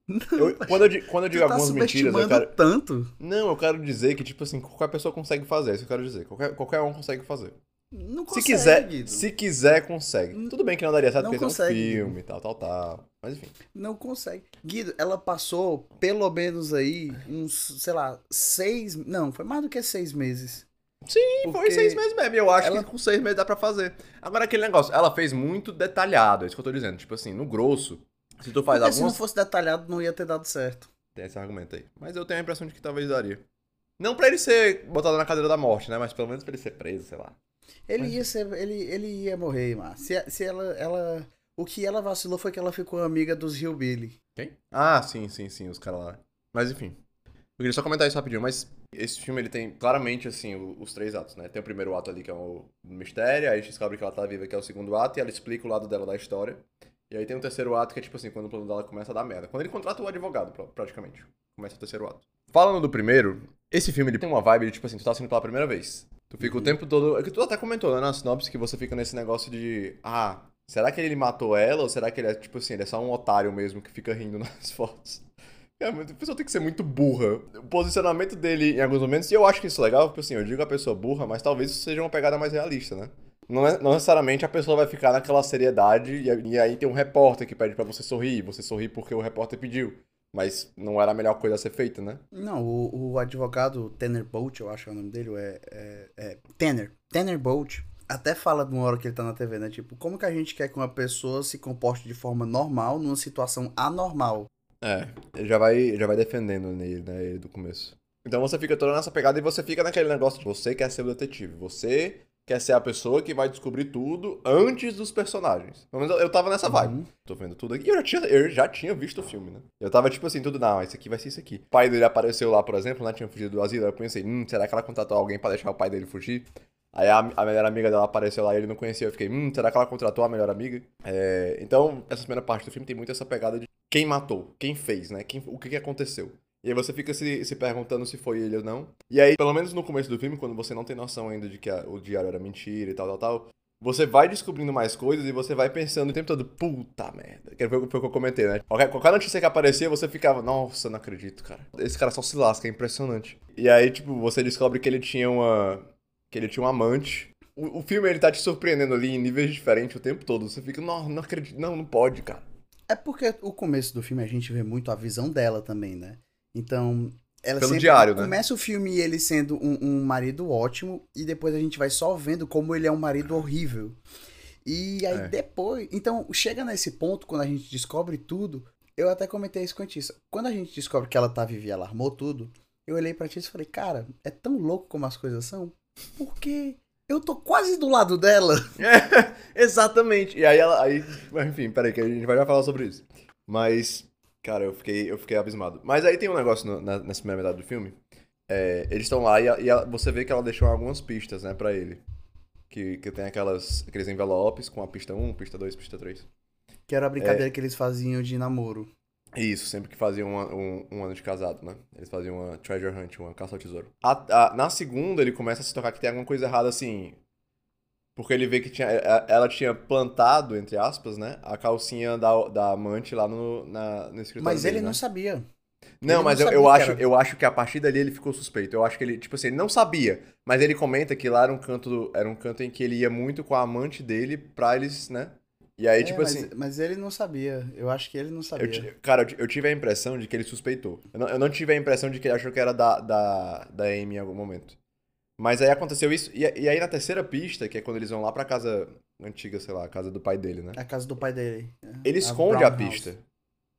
Não, eu, quando, eu, quando eu digo tá algumas mentiras, eu quero. tanto. Não, eu quero dizer que, tipo assim, qualquer pessoa consegue fazer, isso eu quero dizer. Qualquer, qualquer um consegue fazer. Não consegue, se quiser, Guido. se quiser, consegue. Tudo bem que não daria certo não porque consegue, é um filme, tal, tal, tal. Mas enfim. Não consegue. Guido, ela passou pelo menos aí uns, sei lá, seis. Não, foi mais do que seis meses. Sim, porque foi seis meses mesmo. Eu acho ela... que com seis meses dá pra fazer. Agora, aquele negócio, ela fez muito detalhado, é isso que eu tô dizendo. Tipo assim, no grosso, se tu faz porque algumas... se não fosse detalhado, não ia ter dado certo. Tem esse argumento aí. Mas eu tenho a impressão de que talvez daria. Não pra ele ser botado na cadeira da morte, né? Mas pelo menos pra ele ser preso, sei lá. Ele Mas... ia ser. Ele, ele ia morrer, mas se, se ela, ela. O que ela vacilou foi que ela ficou amiga dos Hillbilly. Quem? Ah, sim, sim, sim, os caras lá. Mas enfim. Eu queria só comentar isso rapidinho, mas esse filme ele tem claramente assim os três atos, né? Tem o primeiro ato ali que é o mistério, aí a gente descobre que ela tá viva, que é o segundo ato, e ela explica o lado dela da história. E aí tem o terceiro ato que é tipo assim, quando o plano dela começa a dar merda. Quando ele contrata o advogado, praticamente. Começa o terceiro ato. Falando do primeiro, esse filme ele tem uma vibe de tipo assim, tu tá assistindo pela primeira vez. Tu fica uhum. o tempo todo. É que tu até comentou, né, na sinopse, que você fica nesse negócio de. Ah, será que ele matou ela? Ou será que ele é, tipo assim, ele é só um otário mesmo que fica rindo nas fotos? É, a pessoa tem que ser muito burra. O posicionamento dele em alguns momentos, e eu acho que isso é legal, porque assim, eu digo a pessoa burra, mas talvez isso seja uma pegada mais realista, né? Não, é, não necessariamente a pessoa vai ficar naquela seriedade e, e aí tem um repórter que pede para você sorrir, você sorri porque o repórter pediu. Mas não era a melhor coisa a ser feita, né? Não, o, o advogado Tanner Bolt, eu acho que é o nome dele, é, é, é Tanner. Tanner Bolt até fala de uma hora que ele tá na TV, né? Tipo, como que a gente quer que uma pessoa se comporte de forma normal numa situação anormal? É, ele já vai, já vai defendendo nele, né, ele do começo. Então você fica toda nessa pegada e você fica naquele negócio de você quer ser o detetive. Você quer ser a pessoa que vai descobrir tudo antes dos personagens. Pelo menos eu, eu tava nessa vibe. Uhum. Tô vendo tudo aqui. Eu já, tinha, eu já tinha visto o filme, né? Eu tava tipo assim, tudo, não, isso aqui vai ser isso aqui. O pai dele apareceu lá, por exemplo, né? Tinha fugido do asilo. Eu pensei, hum, será que ela contratou alguém pra deixar o pai dele fugir? Aí a, a melhor amiga dela apareceu lá e ele não conhecia. Eu fiquei, hum, será que ela contratou a melhor amiga? É, então, essa primeira parte do filme tem muito essa pegada de quem matou, quem fez, né? Quem, o que, que aconteceu. E aí você fica se, se perguntando se foi ele ou não. E aí, pelo menos no começo do filme, quando você não tem noção ainda de que a, o diário era mentira e tal, tal, tal, você vai descobrindo mais coisas e você vai pensando o tempo todo, puta merda. Que foi o que eu comentei, né? Qualquer, qualquer notícia que aparecia, você ficava, nossa, não acredito, cara. Esse cara só se lasca, é impressionante. E aí, tipo, você descobre que ele tinha uma. Que ele tinha um amante. O, o filme, ele tá te surpreendendo ali em níveis diferentes o tempo todo. Você fica, não, não acredito, não, não pode, cara. É porque o começo do filme a gente vê muito a visão dela também, né? Então, ela Pelo diário, né? começa o filme ele sendo um, um, marido ótimo e depois a gente vai só vendo como ele é um marido horrível. E aí É. depois. Então, chega nesse ponto, quando a gente descobre tudo. Eu até comentei isso com a Tissa. Quando a gente descobre que ela tá viva e ela armou tudo, eu olhei pra Tissa e falei, cara, é tão louco como as coisas são. Porque eu tô quase do lado dela. Exatamente. E aí ela. Aí, enfim, peraí, que a gente vai já falar sobre isso. Mas, cara, eu fiquei, eu fiquei abismado. Mas aí tem um negócio no- na- nessa primeira metade do filme. É, eles estão lá e, a- e a- você vê que ela deixou algumas pistas, né, pra ele. Que, que tem aquelas, aqueles envelopes com a pista 1, pista 2, pista 3. Que era a brincadeira que eles faziam de namoro. Isso, sempre que faziam um, um ano de casado, né? Eles faziam uma treasure hunt, uma caça ao tesouro. A- a- na segunda, ele começa a se tocar que tem alguma coisa errada, assim. Porque ele vê que tinha, a- ela tinha plantado, entre aspas, né? A calcinha da, da amante lá no, na, no escritório Mas dele, ele né? não sabia. Não, ele mas não eu, eu, acho, era. eu acho que a partir dali ele ficou suspeito. Eu acho que ele, tipo assim, ele não sabia. Mas ele comenta que lá era um canto, era um canto em que ele ia muito com a amante dele pra eles, né? E aí, É, tipo mas, assim... mas ele não sabia. Eu acho que ele não sabia. Eu cara, eu, ti- eu tive a impressão de que ele suspeitou. Eu não, eu não tive a impressão de que ele achou que era da, da, da Amy em algum momento. Mas aí aconteceu isso. E, e aí na terceira pista, que é quando eles vão lá pra casa antiga, sei lá, a casa do pai dele, né? A casa do pai dele. Ele A esconde a House. pista.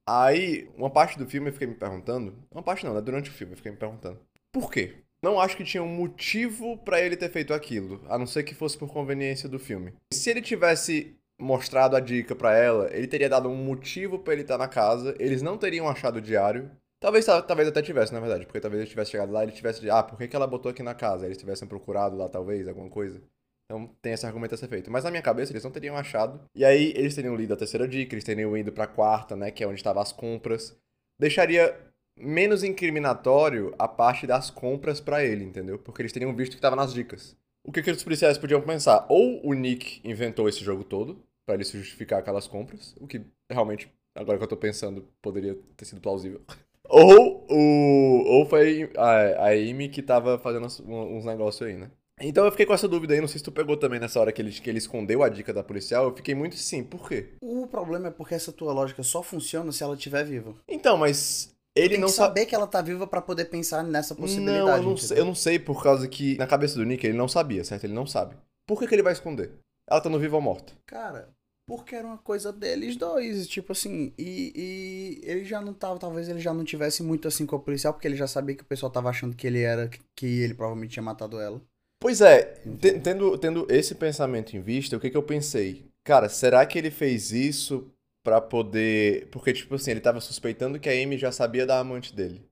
Aí, uma parte do filme eu fiquei me perguntando. Uma parte não, né? Durante o filme eu fiquei me perguntando. Por quê? Não acho que tinha um motivo pra ele ter feito aquilo, a não ser que fosse por conveniência do filme. Se ele tivesse mostrado a dica pra ela, ele teria dado um motivo pra ele estar na casa, eles não teriam achado o diário. Talvez, talvez até tivesse, na verdade, porque talvez ele tivesse chegado lá e ele tivesse ah, por que, que ela botou aqui na casa? Eles tivessem procurado lá, talvez, alguma coisa. Então tem esse argumento a ser feito. Mas na minha cabeça eles não teriam achado. E aí eles teriam lido a terceira dica, eles teriam ido pra quarta, né? Que é onde estavam as compras. Deixaria menos incriminatório a parte das compras pra ele, entendeu? Porque eles teriam visto que tava nas dicas. O que, que os policiais podiam pensar? Ou o Nick inventou esse jogo todo, pra ele se justificar aquelas compras, o que realmente, agora que eu tô pensando, poderia ter sido plausível. Ou, o, ou foi a, a Amy que tava fazendo uns, negócios aí, né? Então eu fiquei com essa dúvida aí, não sei se tu pegou também nessa hora que ele, que ele escondeu a dica da policial, eu fiquei muito sim, por quê? O problema é porque essa tua lógica só funciona se ela estiver viva. Então, mas ele Tem não que sabe. saber que ela tá viva pra poder pensar nessa possibilidade. Não, eu não, sei, eu não sei por causa que na cabeça do Nick ele não sabia, certo? Ele não sabe. Por que, que ele vai esconder? Ela tá no vivo ou morta? Cara, porque era uma coisa deles dois, tipo assim, e, e ele já não tava, talvez ele já não tivesse muito assim com o policial, porque ele já sabia que o pessoal tava achando que ele era, que ele provavelmente tinha matado ela. Pois é, te- tendo, tendo esse pensamento em vista, o que, que eu pensei? Cara, será que ele fez isso pra poder. Porque, tipo assim, ele tava suspeitando que a Amy já sabia da amante dele.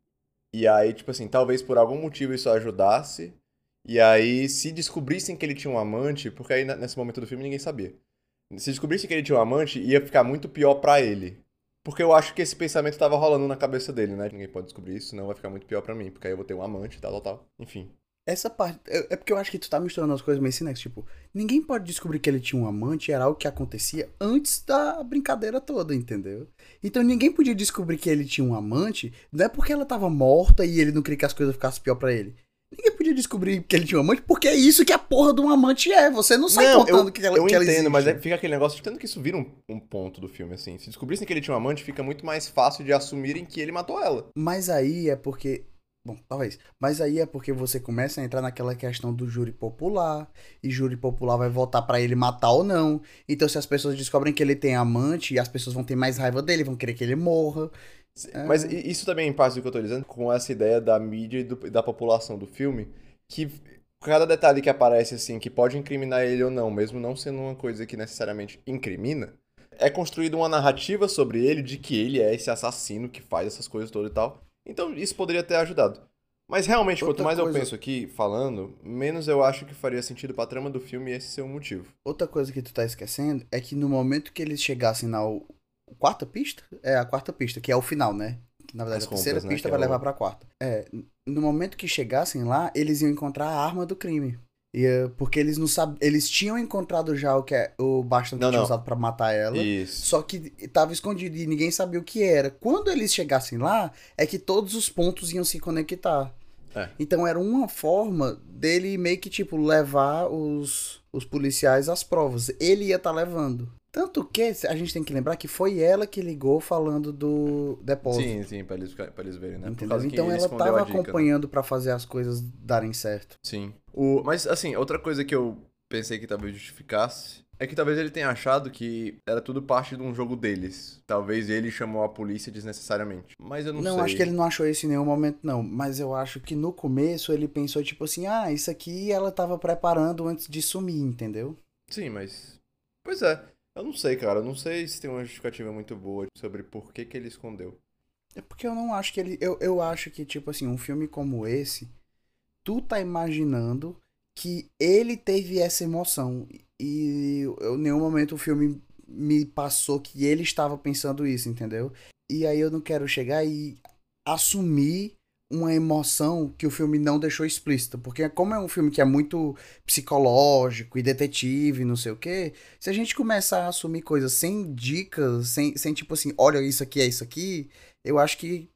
E aí, tipo assim, talvez por algum motivo isso ajudasse. E aí, se descobrissem que ele tinha um amante, porque aí nesse momento do filme ninguém sabia. Se descobrissem que ele tinha um amante, ia ficar muito pior pra ele. Porque eu acho que esse pensamento tava rolando na cabeça dele, né? Ninguém pode descobrir isso, senão vai ficar muito pior pra mim. Porque aí eu vou ter um amante, tal, tal, tal. Enfim. Essa parte. É é porque eu acho que tu tá misturando as coisas meio sinexas. Tipo, ninguém pode descobrir que ele tinha um amante, era algo que acontecia antes da brincadeira toda, entendeu? Então ninguém podia descobrir que ele tinha um amante, não é porque ela tava morta e ele não queria que as coisas ficassem pior pra ele. Ninguém podia descobrir que ele tinha um amante, porque é isso que a porra de um amante é. Você não sai contando eu, que ela, eu que ela entendo, existe. mas é- fica aquele negócio, tanto que isso vira um, um ponto do filme, assim. Se descobrissem que ele tinha um amante, fica muito mais fácil de assumirem que ele matou ela. Mas aí é porque. Bom, talvez. Mas aí é porque você começa a entrar naquela questão do júri popular. E júri popular vai votar pra ele matar ou não. Então, se as pessoas descobrem que ele tem amante, as pessoas vão ter mais raiva dele, vão querer que ele morra. É. Mas isso também parte do que eu tô dizendo, com essa ideia da mídia e do- da população do filme, que cada detalhe que aparece, assim, que pode incriminar ele ou não, mesmo não sendo uma coisa que necessariamente incrimina, é construída uma narrativa sobre ele de que ele é esse assassino que faz essas coisas todas e tal. Então isso poderia ter ajudado. Mas realmente, quanto Outra mais eu coisa- penso aqui, falando, menos eu acho que faria sentido pra trama do filme esse ser o motivo. Outra coisa que tu tá esquecendo é que no momento que eles chegassem na quarta pista, é a quarta pista, que é o final, né? Na verdade, As a terceira compras, né, pista que vai é o- levar pra quarta. É, no momento que chegassem lá, eles iam encontrar a arma do crime. E, é, porque eles não sab... eles tinham encontrado já o que é o bastante Não, tinha não. usado pra matar ela. Isso. Só que tava escondido e ninguém sabia o que era. Quando eles chegassem lá, é que todos os pontos iam se conectar. É. Então era uma forma dele meio que, tipo, levar os, os policiais às provas. Ele ia estar levando. Tanto que a gente tem que lembrar que foi ela que ligou falando do depósito. Sim, sim, pra eles, pra eles verem, né? Entendeu? Então ela tava dica, né? acompanhando pra fazer as coisas darem certo. Sim. O, mas, assim, outra coisa que eu pensei que talvez justificasse É que talvez ele tenha achado que era tudo parte de um jogo deles. Talvez ele chamou a polícia desnecessariamente. Mas eu não, Não, sei. acho que ele não achou isso em nenhum momento, não. Mas eu acho que no começo ele pensou, tipo assim, ah, isso aqui ela tava preparando antes de sumir, entendeu? Sim, mas. Pois é. Eu não sei, cara. Eu não sei se tem uma justificativa muito boa sobre por que, que ele escondeu. É porque eu não acho que ele. Eu, eu acho que, tipo assim, um filme como esse, tu tá imaginando que ele teve essa emoção. E em nenhum momento o filme me passou que ele estava pensando isso, entendeu? E aí eu não quero chegar e assumir uma emoção que o filme não deixou explícita. Porque como é um filme que é muito psicológico e detetive, não sei o quê, se a gente começar a assumir coisas sem dicas, sem, sem tipo assim, olha, isso aqui é isso aqui, eu acho que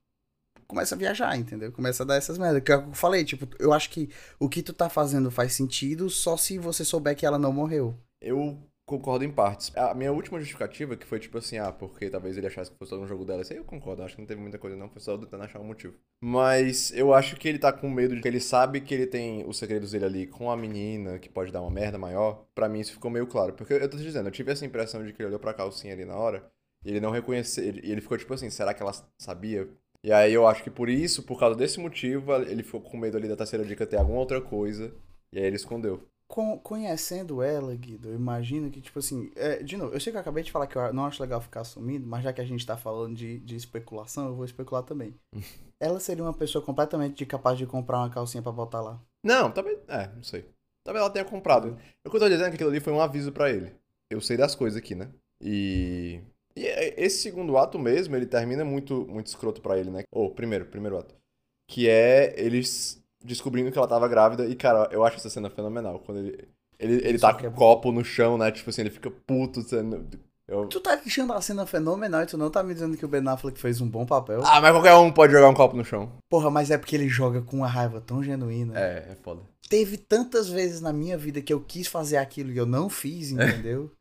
começa a viajar, entendeu? Começa a dar essas merdas. Que é que eu falei, tipo, eu acho que o que tu tá fazendo faz sentido só se você souber que ela não morreu. Eu concordo em partes. A minha última justificativa, que foi tipo assim, ah, porque talvez ele achasse que fosse todo um jogo dela. Isso aí eu concordo, acho que não teve muita coisa não, foi só tentando achar um motivo. Mas eu acho que ele tá com medo de que ele sabe que ele tem os segredos dele ali com a menina, que pode dar uma merda maior. Pra mim isso ficou meio claro. Porque eu tô te dizendo, eu tive essa impressão de que ele olhou pra calcinha ali na hora e ele não reconheceu. E ele ficou tipo assim, será que ela sabia? E aí eu acho que por isso, por causa desse motivo, ele ficou com medo ali da terceira dica ter alguma outra coisa. E aí ele escondeu. Conhecendo ela, Guido, eu imagino que, tipo assim, é, de novo, eu sei que eu acabei de falar que eu não acho legal ficar assumindo, mas já que a gente tá falando de, de especulação, eu vou especular também. ela seria uma pessoa completamente capaz de comprar uma calcinha pra botar lá. Não, talvez. É, não sei. Talvez ela tenha comprado. O que eu tô dizendo é que aquilo ali foi um aviso pra ele. Eu sei das coisas aqui, né? E. E esse segundo ato mesmo, ele termina muito, muito escroto pra ele, né? Ou, primeiro, primeiro ato. Que é eles descobrindo que ela tava grávida. E, cara, eu acho essa cena fenomenal. Quando ele. Ele, ele Isso tá que com é o copo no chão, né? Tipo assim, ele fica puto. Sendo... Eu... Tu tá achando a cena fenomenal e tu não tá me dizendo que o Ben Affleck fez um bom papel? Ah, mas qualquer um pode jogar um copo no chão. Porra, mas é porque ele joga com uma raiva tão genuína. É, é foda. Teve tantas vezes na minha vida que eu quis fazer aquilo e eu não fiz, entendeu?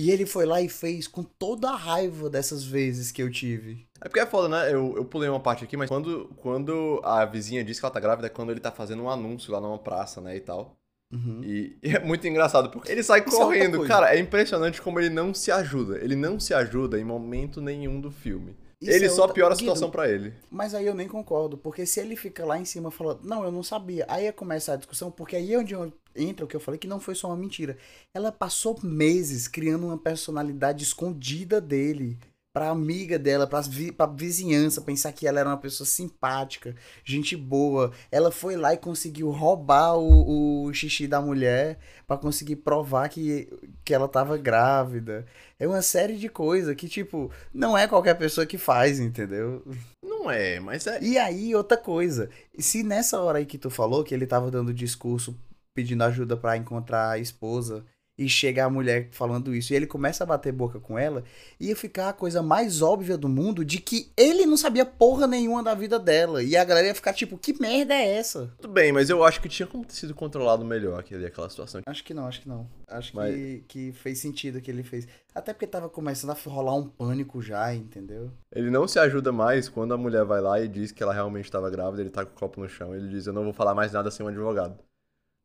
E ele foi lá e fez com toda a raiva dessas vezes que eu tive. É porque é foda, né? Eu, eu pulei uma parte aqui, mas quando, quando a vizinha diz que ela tá grávida é quando ele tá fazendo um anúncio lá numa praça, né, e tal. Uhum. E, e é muito engraçado, porque ele sai Isso é correndo. coisa. Cara, é impressionante como ele não se ajuda. Ele não se ajuda em momento nenhum do filme. Isso ele é só outra- piora a situação pra ele. Mas aí eu nem concordo, porque se ele fica lá em cima falando, não, eu não sabia, aí ia começar a discussão, porque aí é onde entra o que eu falei que não foi só uma mentira. Ela passou meses criando uma personalidade escondida dele. Pra amiga dela, pra, vi, pra vizinhança, pensar que ela era uma pessoa simpática, gente boa. Ela foi lá e conseguiu roubar o, o xixi da mulher pra conseguir provar que, que ela tava grávida. É uma série de coisas que, tipo, não é qualquer pessoa que faz, entendeu? Não é, mas é. E aí, outra coisa. Se nessa hora aí que tu falou que ele tava dando discurso pedindo ajuda pra encontrar a esposa e chega a mulher falando isso e ele começa a bater boca com ela, ia ficar a coisa mais óbvia do mundo de que ele não sabia porra nenhuma da vida dela. E a galera ia ficar tipo, que merda é essa? Tudo bem, mas eu acho que tinha como ter sido controlado melhor aquele, aquela situação. Acho que não, acho que não. Acho Mas- que, que fez sentido o que ele fez. Até porque tava começando a rolar um pânico já, entendeu? Ele não se ajuda mais quando a mulher vai lá e diz que ela realmente estava grávida, ele tá com o copo no chão, ele diz, eu não vou falar mais nada sem um advogado.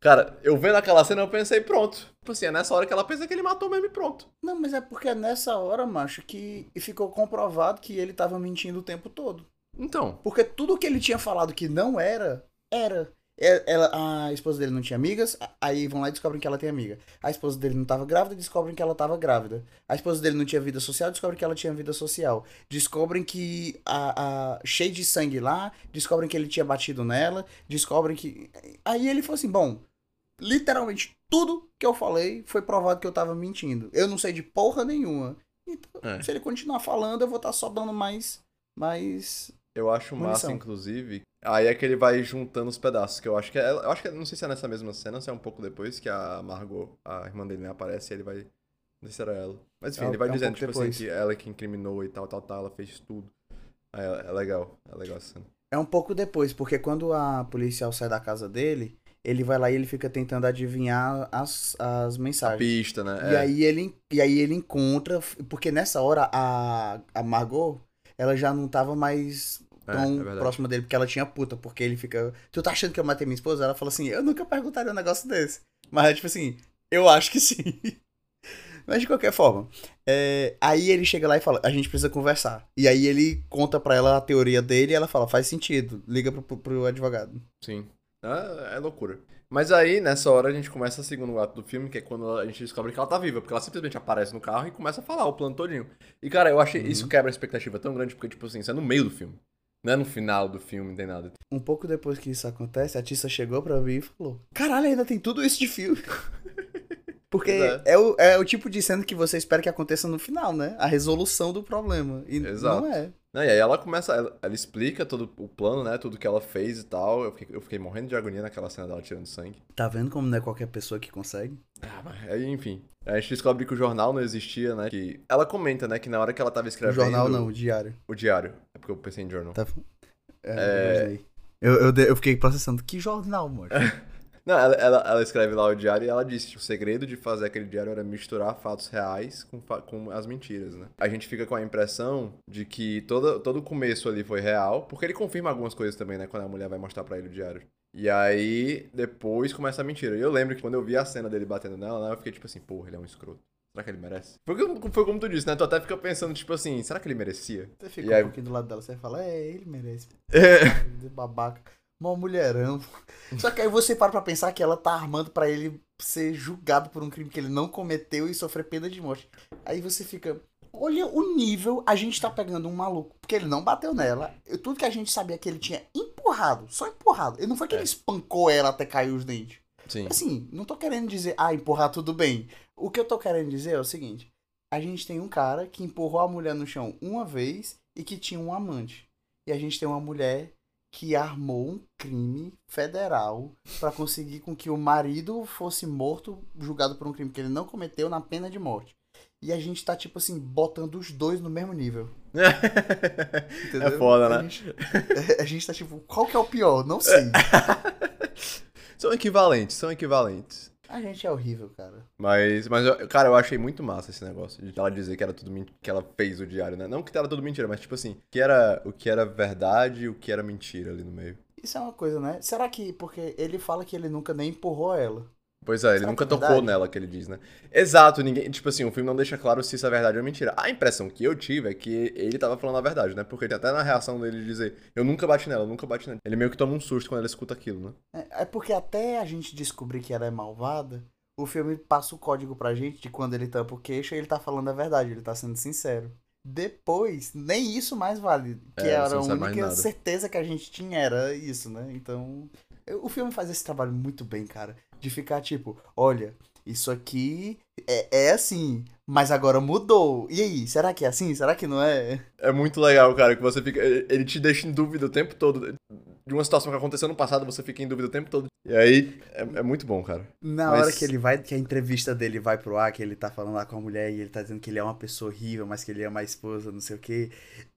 Cara, eu vendo aquela cena, eu pensei, pronto. Tipo assim, é nessa hora que ela pensa que ele matou mesmo e pronto. Não, mas é porque é nessa hora, macho, que ficou comprovado que ele tava mentindo o tempo todo. Então, Porque tudo que ele tinha falado que não era, era. É- Ela, a esposa dele não tinha amigas, aí vão lá e descobrem que ela tem amiga. A esposa dele não tava grávida, descobrem que ela tava grávida. A esposa dele não tinha vida social, descobrem que ela tinha vida social. Descobrem que a, a cheio de sangue lá, descobrem que ele tinha batido nela, descobrem que aí ele falou assim, bom, literalmente tudo que eu falei foi provado que eu tava mentindo. Eu não sei de porra nenhuma. Então, É. se ele continuar falando, eu vou estar só dando mais mais eu acho massa, Munição. inclusive. Aí é que ele vai juntando os pedaços, que eu acho que é. Eu acho que não sei se é nessa mesma cena, se é um pouco depois que a Margot, a irmã dele, né, aparece e ele vai. Não sei se era ela. Mas enfim, É ele vai é um dizendo, tipo depois. assim, que ela que incriminou e tal, tal, tal, ela fez tudo. Aí é, é legal, é legal essa cena. É um pouco depois, porque quando a policial sai da casa dele, ele vai lá e ele fica tentando adivinhar as, as A mensagens. pista, né? E é. aí ele e aí ele encontra, porque nessa hora a, a Margot, ela já não tava mais É, tão é verdade. próxima dele, porque ela tinha puta, porque ele fica, tu tá achando que eu matei minha esposa? Ela fala assim, eu nunca perguntaria um negócio desse. Mas é tipo assim, eu acho que sim. Mas de qualquer forma, é, aí ele chega lá e fala, a gente precisa conversar. E aí ele conta pra ela a teoria dele e ela fala, faz sentido, liga pro, pro advogado. Sim. É, é loucura. Mas aí, nessa hora, a gente começa o segundo ato do filme, que é quando a gente descobre que ela tá viva, porque ela simplesmente aparece no carro e começa a falar o plano todinho. E, cara, eu achei Uhum. isso quebra a expectativa tão grande, porque, tipo assim, isso é no meio do filme. Não é no final do filme, não tem nada. Um pouco depois que isso acontece, a Tissa chegou pra mim e falou: Caralho, ainda tem tudo isso de filme. Porque Pois é. o, é o tipo de cena que você espera que aconteça no final, né? A resolução do problema. E Exato. não é. Não, e aí ela começa, ela, ela explica todo o plano, né? Tudo que ela fez e tal. Eu fiquei, eu fiquei morrendo de agonia naquela cena dela tirando sangue. Tá vendo como não é qualquer pessoa que consegue? Ah, mas aí, enfim. A gente descobre que o jornal não existia, né? Que ela comenta, né? Que na hora que ela tava O escrevendo... jornal não, o diário. O diário. É porque eu pensei em jornal. Tá... É, É. eu. Eu, eu fiquei processando. Que jornal, mano? Não, ela, ela, ela escreve lá o diário e ela disse que o segredo de fazer aquele diário era misturar fatos reais com, com as mentiras, né? A gente fica com a impressão de que todo, todo o começo ali foi real, porque ele confirma algumas coisas também, né? Quando a mulher vai mostrar pra ele o diário. E aí, depois começa a mentira. E eu lembro que quando eu vi a cena dele batendo nela, né, eu fiquei tipo assim, porra, ele é um escroto. Será que ele merece? Foi, como- foi como tu disse, né? Tu até fica pensando, tipo assim, será que ele merecia? Você fica E aí- um pouquinho do lado dela, você fala, é, ele merece. É. Babaca. Mó mulherão. Só que aí você para pra pensar que ela tá armando pra ele ser julgado por um crime que ele não cometeu e sofrer pena de morte. Aí você fica. Olha o nível, a gente tá pegando um maluco. Porque ele não bateu nela. Eu- Tudo que a gente sabia que ele tinha empurrado, só empurrado. E não foi que É. ele espancou ela até cair os dentes. Sim. Assim, não tô querendo dizer, ah, empurrar tudo bem. O que eu tô querendo dizer é o seguinte: a gente tem um cara que empurrou a mulher no chão uma vez e que tinha um amante. E a gente tem uma mulher que armou um crime federal pra conseguir com que o marido fosse morto, julgado por um crime que ele não cometeu, na pena de morte. E a gente tá, tipo assim, botando os dois no mesmo nível. Entendeu? É foda, A né? gente, a gente tá tipo, qual que é o pior? Não sei. São equivalentes, são equivalentes. A gente é horrível, cara. Mas, mas eu- cara, eu achei muito massa esse negócio de ela dizer que era tudo men- que ela fez o diário, né? Não que era tudo mentira, mas tipo assim, que era o que era verdade e o que era mentira ali no meio. Isso é uma coisa, né? Será que. Porque ele fala que ele nunca nem empurrou ela. Pois é, ele Será nunca é tocou nela, que ele diz, né? Exato, ninguém. Tipo assim, o filme não deixa claro se isso é verdade ou mentira. A impressão que eu tive é que ele tava falando a verdade, né? Porque até na reação dele dizer, eu nunca bati nela, eu nunca bati nela. Ele meio que toma um susto quando ele escuta aquilo, né? É, é porque até a gente descobrir que ela é malvada, o filme passa o código pra gente de quando ele tampa o queixo ele tá falando a verdade, ele tá sendo sincero. Depois, nem isso mais vale. Que É, era a única certeza que a gente tinha, era isso, né? Então. O filme faz esse trabalho muito bem, cara. De ficar tipo, olha, isso aqui é, é assim, mas agora mudou. E aí, será que é assim? Será que não é? É muito legal, cara, que você fica. Ele te deixa em dúvida o tempo todo. De uma situação que aconteceu no passado, você fica em dúvida o tempo todo. E aí, é, é muito bom, cara. Na Mas- hora que ele vai, que a entrevista dele vai pro ar, que ele tá falando lá com a mulher e ele tá dizendo que ele é uma pessoa horrível, mas que ele ama a esposa, não sei o quê.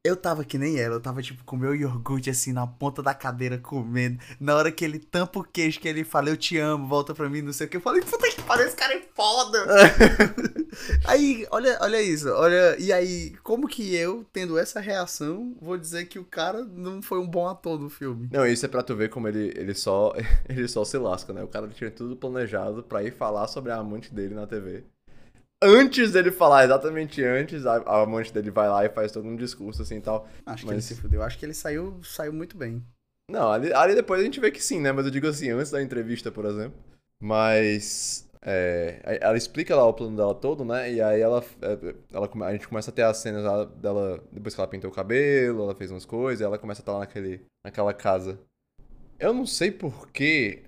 Eu tava que nem ela, eu tava tipo com meu iogurte assim na ponta da cadeira comendo. Na hora que ele tampa o queijo, que ele fala, eu te amo, volta pra mim, não sei o que, eu falei, puta que pariu, esse cara é foda! aí, olha, olha isso, olha, e aí, como que eu, tendo essa reação, vou dizer que o cara não foi um bom ator do filme? Não, isso é pra tu ver como ele, ele, só, ele só se lasca, né? O cara tinha tudo planejado pra ir falar sobre a amante dele na TV. Antes dele falar, exatamente antes, a, a amante dele vai lá e faz todo um discurso assim e tal. Acho que Mas- ele se fudeu, acho que ele saiu, saiu muito bem. Não, ali, ali depois a gente vê que sim, né? Mas eu digo assim, antes da entrevista, por exemplo. Mas. é, ela explica lá o plano dela todo, né? E aí ela, é, ela. A gente começa a ter as cenas dela. Depois que ela pintou o cabelo, ela fez umas coisas, e ela começa a estar lá naquele, naquela casa. Eu não sei porquê.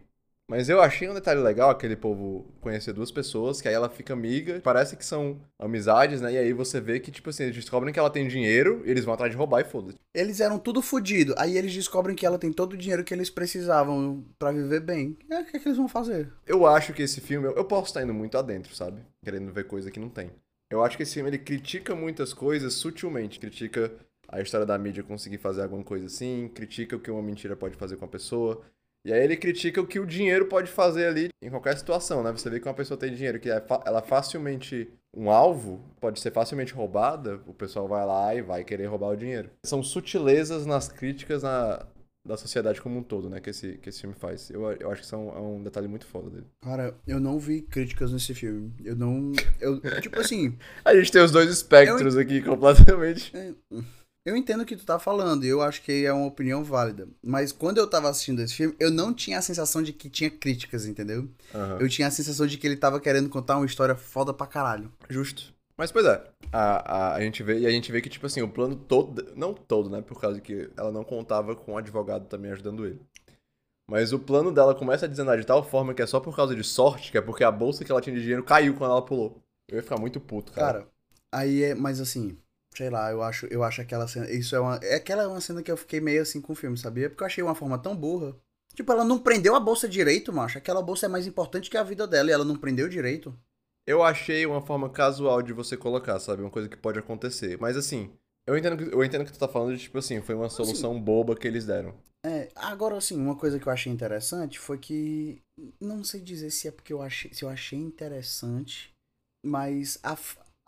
Mas eu achei um detalhe legal aquele povo conhecer duas pessoas, que aí ela fica amiga, parece que são amizades, né? E aí você vê que, tipo assim, eles descobrem que ela tem dinheiro e eles vão atrás de roubar e foda-se. Eles eram tudo fodido. Aí eles descobrem que ela tem todo o dinheiro que eles precisavam pra viver bem. É, o que, é que eles vão fazer? Eu acho que esse filme, eu- eu posso estar indo muito adentro, sabe? Querendo ver coisa que não tem. Eu acho que esse filme ele critica muitas coisas sutilmente. Critica a história da mídia conseguir fazer alguma coisa assim, critica o que uma mentira pode fazer com a pessoa. E aí ele critica o que o dinheiro pode fazer ali em qualquer situação, né? Você vê que uma pessoa tem dinheiro, que é ela facilmente um alvo, pode ser facilmente roubada, o pessoal vai lá e vai querer roubar o dinheiro. São sutilezas nas críticas na- da sociedade como um todo, né? Que esse, que esse filme faz. Eu, eu acho que isso é um, é um detalhe muito foda dele. Cara, eu não vi críticas nesse filme. Eu não. Eu, tipo assim. A gente tem os dois espectros eu, aqui completamente. Eu entendo o que tu tá falando, e eu acho que é uma opinião válida. Mas quando eu tava assistindo esse filme, eu não tinha a sensação de que tinha críticas, entendeu? Uhum. Eu tinha a sensação de que ele tava querendo contar uma história foda pra caralho. Justo. Mas, pois é, a, a, a, gente vê, e a gente vê que, tipo assim, o plano todo, não todo, né, por causa que ela não contava com o advogado também ajudando ele. Mas o plano dela começa a desenhar de tal forma que é só por causa de sorte, que é porque a bolsa que ela tinha de dinheiro caiu quando ela pulou. Eu ia ficar muito puto, cara. Cara, aí é, mas assim, sei lá, eu acho, eu acho aquela cena, isso é uma, é aquela uma cena que eu fiquei meio assim com o filme, sabia? Porque eu achei uma forma tão burra. Tipo, ela não prendeu a bolsa direito, macho. Aquela bolsa é mais importante que a vida dela e ela não prendeu direito. Eu achei uma forma casual de você colocar, sabe? Uma coisa que pode acontecer. Mas assim, eu entendo que, eu entendo que tu tá falando de, tipo assim, foi uma assim, solução assim, boba que eles deram. É, agora assim, uma coisa que eu achei interessante foi que. Não sei dizer se é porque eu achei, se eu achei interessante, mas a,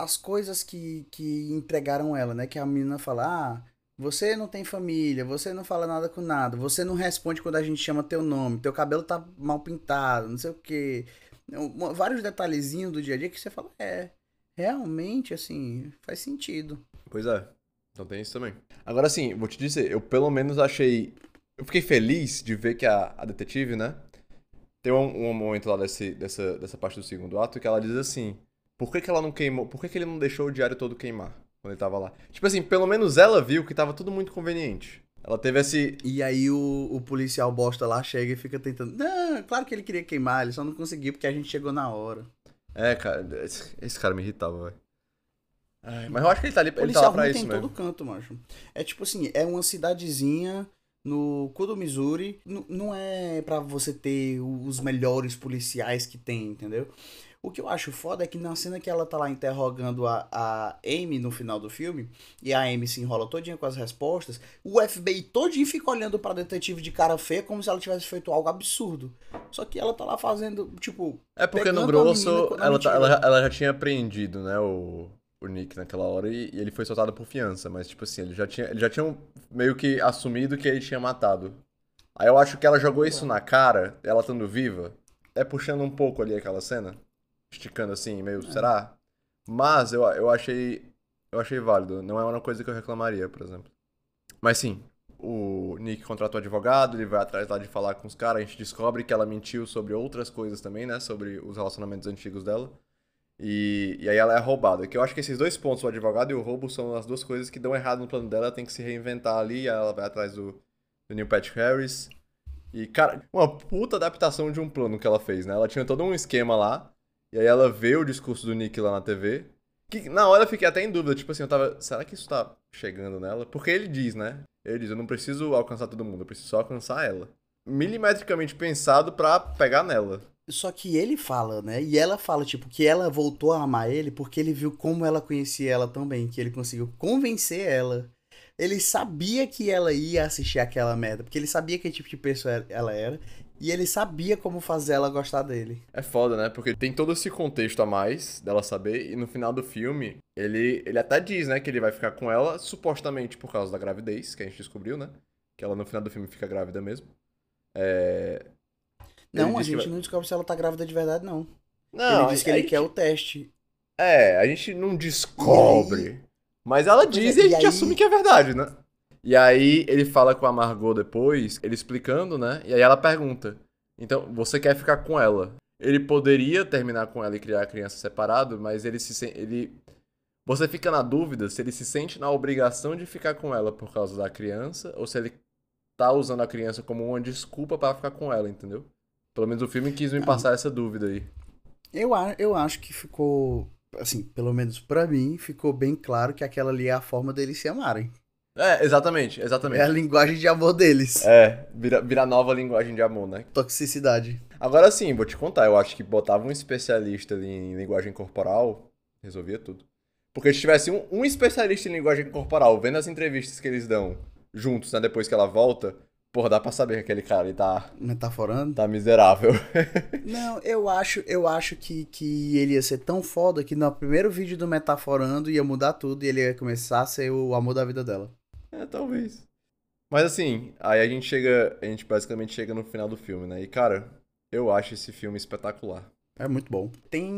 as coisas que, que entregaram ela, né? Que a menina fala, ah, você não tem família, você não fala nada com nada, você não responde quando a gente chama teu nome, teu cabelo tá mal pintado, não sei o que vários detalhezinhos do dia a dia que você fala, é, realmente, assim, faz sentido. Pois é. Então tem isso também. Agora sim, vou te dizer, eu pelo menos achei. Eu fiquei feliz de ver que a, a detetive, né? Tem um, um momento lá desse, dessa, dessa parte do segundo ato que ela diz assim: por que, que ela não queimou? Por que, que ele não deixou o diário todo queimar quando ele tava lá? Tipo assim, pelo menos ela viu que tava tudo muito conveniente. Ela teve esse. E aí o, o policial bosta lá chega e fica tentando. Não, claro que ele queria queimar, ele só não conseguiu porque a gente chegou na hora. É, cara, esse, esse cara me irritava, velho. Mas eu acho que ele tá ali ele tá lá pra isso tem mesmo. todo canto, macho. É tipo assim, é uma cidadezinha no cu do Missouri. N não é para você ter os melhores policiais que tem, entendeu? O que eu acho foda é que na cena que ela tá lá interrogando a, a Amy no final do filme, e a Amy se enrola todinha com as respostas, o FBI todinho fica olhando pra detetive de cara feia como se ela tivesse feito algo absurdo. Só que ela tá lá fazendo, tipo. É porque no grosso ela, tá, ela, ela, já tinha apreendido, né, o, o Nick naquela hora e, e, ele foi soltado por fiança, mas tipo assim, ele já tinha, ele já tinha meio que assumido que ele tinha matado. Aí eu acho que ela jogou isso na cara, ela estando viva, é puxando um pouco ali aquela cena esticando assim, meio, é. será? Mas eu, eu achei eu achei válido. Não é uma coisa que eu reclamaria, por exemplo. Mas sim, o Nick contratou advogado, ele vai atrás lá de falar com os caras, a gente descobre que ela mentiu sobre outras coisas também, né? Sobre os relacionamentos antigos dela. E, e aí ela é roubada. Que eu acho que esses dois pontos, o advogado e o roubo, são as duas coisas que dão errado no plano dela. Ela tem que se reinventar ali, ela vai atrás do, do Neil Patrick Harris. E, cara, uma puta adaptação de um plano que ela fez, né? Ela tinha todo um esquema lá. E aí ela vê o discurso do Nick lá na TV. Que na hora eu fiquei até em dúvida, tipo assim, eu tava. Será que isso tá chegando nela? Porque ele diz, né? Ele diz, eu não preciso alcançar todo mundo, eu preciso só alcançar ela. Milimetricamente pensado pra pegar nela. Só que ele fala, né? E ela fala, tipo, que ela voltou a amar ele porque ele viu como ela conhecia ela tão bem, que ele conseguiu convencer ela. Ele sabia que ela ia assistir aquela merda, porque ele sabia que tipo de pessoa ela era. E ele sabia como fazer ela gostar dele. É foda, né? Porque tem todo esse contexto a mais dela saber. E no final do filme, ele, ele até diz, né? Que ele vai ficar com ela, supostamente por causa da gravidez, que a gente descobriu, né? Que ela no final do filme fica grávida mesmo. É... Não, a gente vai... não descobre se ela tá grávida de verdade, não. Não, ele diz que ele gente... quer o teste. É, a gente não descobre. Mas ela diz e, e a gente aí... assume que é verdade, né? E aí ele fala com a Margot depois, ele explicando, né? E aí ela pergunta: Então, você quer ficar com ela? Ele poderia terminar com ela e criar a criança separado, mas ele se ele você fica na dúvida se ele se sente na obrigação de ficar com ela por causa da criança ou se ele tá usando a criança como uma desculpa para ficar com ela, entendeu? Pelo menos o filme quis me passar essa dúvida aí. Eu, eu acho que ficou, assim, pelo menos para mim, ficou bem claro que aquela ali é a forma deles se amarem. É, exatamente, exatamente. É a linguagem de amor deles. É, vira, vira nova linguagem de amor, né? Toxicidade. Agora sim, vou te contar, eu acho que botava um especialista ali em linguagem corporal, resolvia tudo. Porque se tivesse um, um especialista em linguagem corporal, vendo as entrevistas que eles dão juntos, né, depois que ela volta, porra, dá pra saber que aquele cara ele tá. Metaforando? Tá miserável. Não, eu acho, eu acho que, que ele ia ser tão foda que no primeiro vídeo do Metaforando ia mudar tudo e ele ia começar a ser o amor da vida dela. É, talvez. Mas assim, aí a gente chega. A gente basicamente chega no final do filme, né? E, cara, eu acho esse filme espetacular. É muito bom. Tem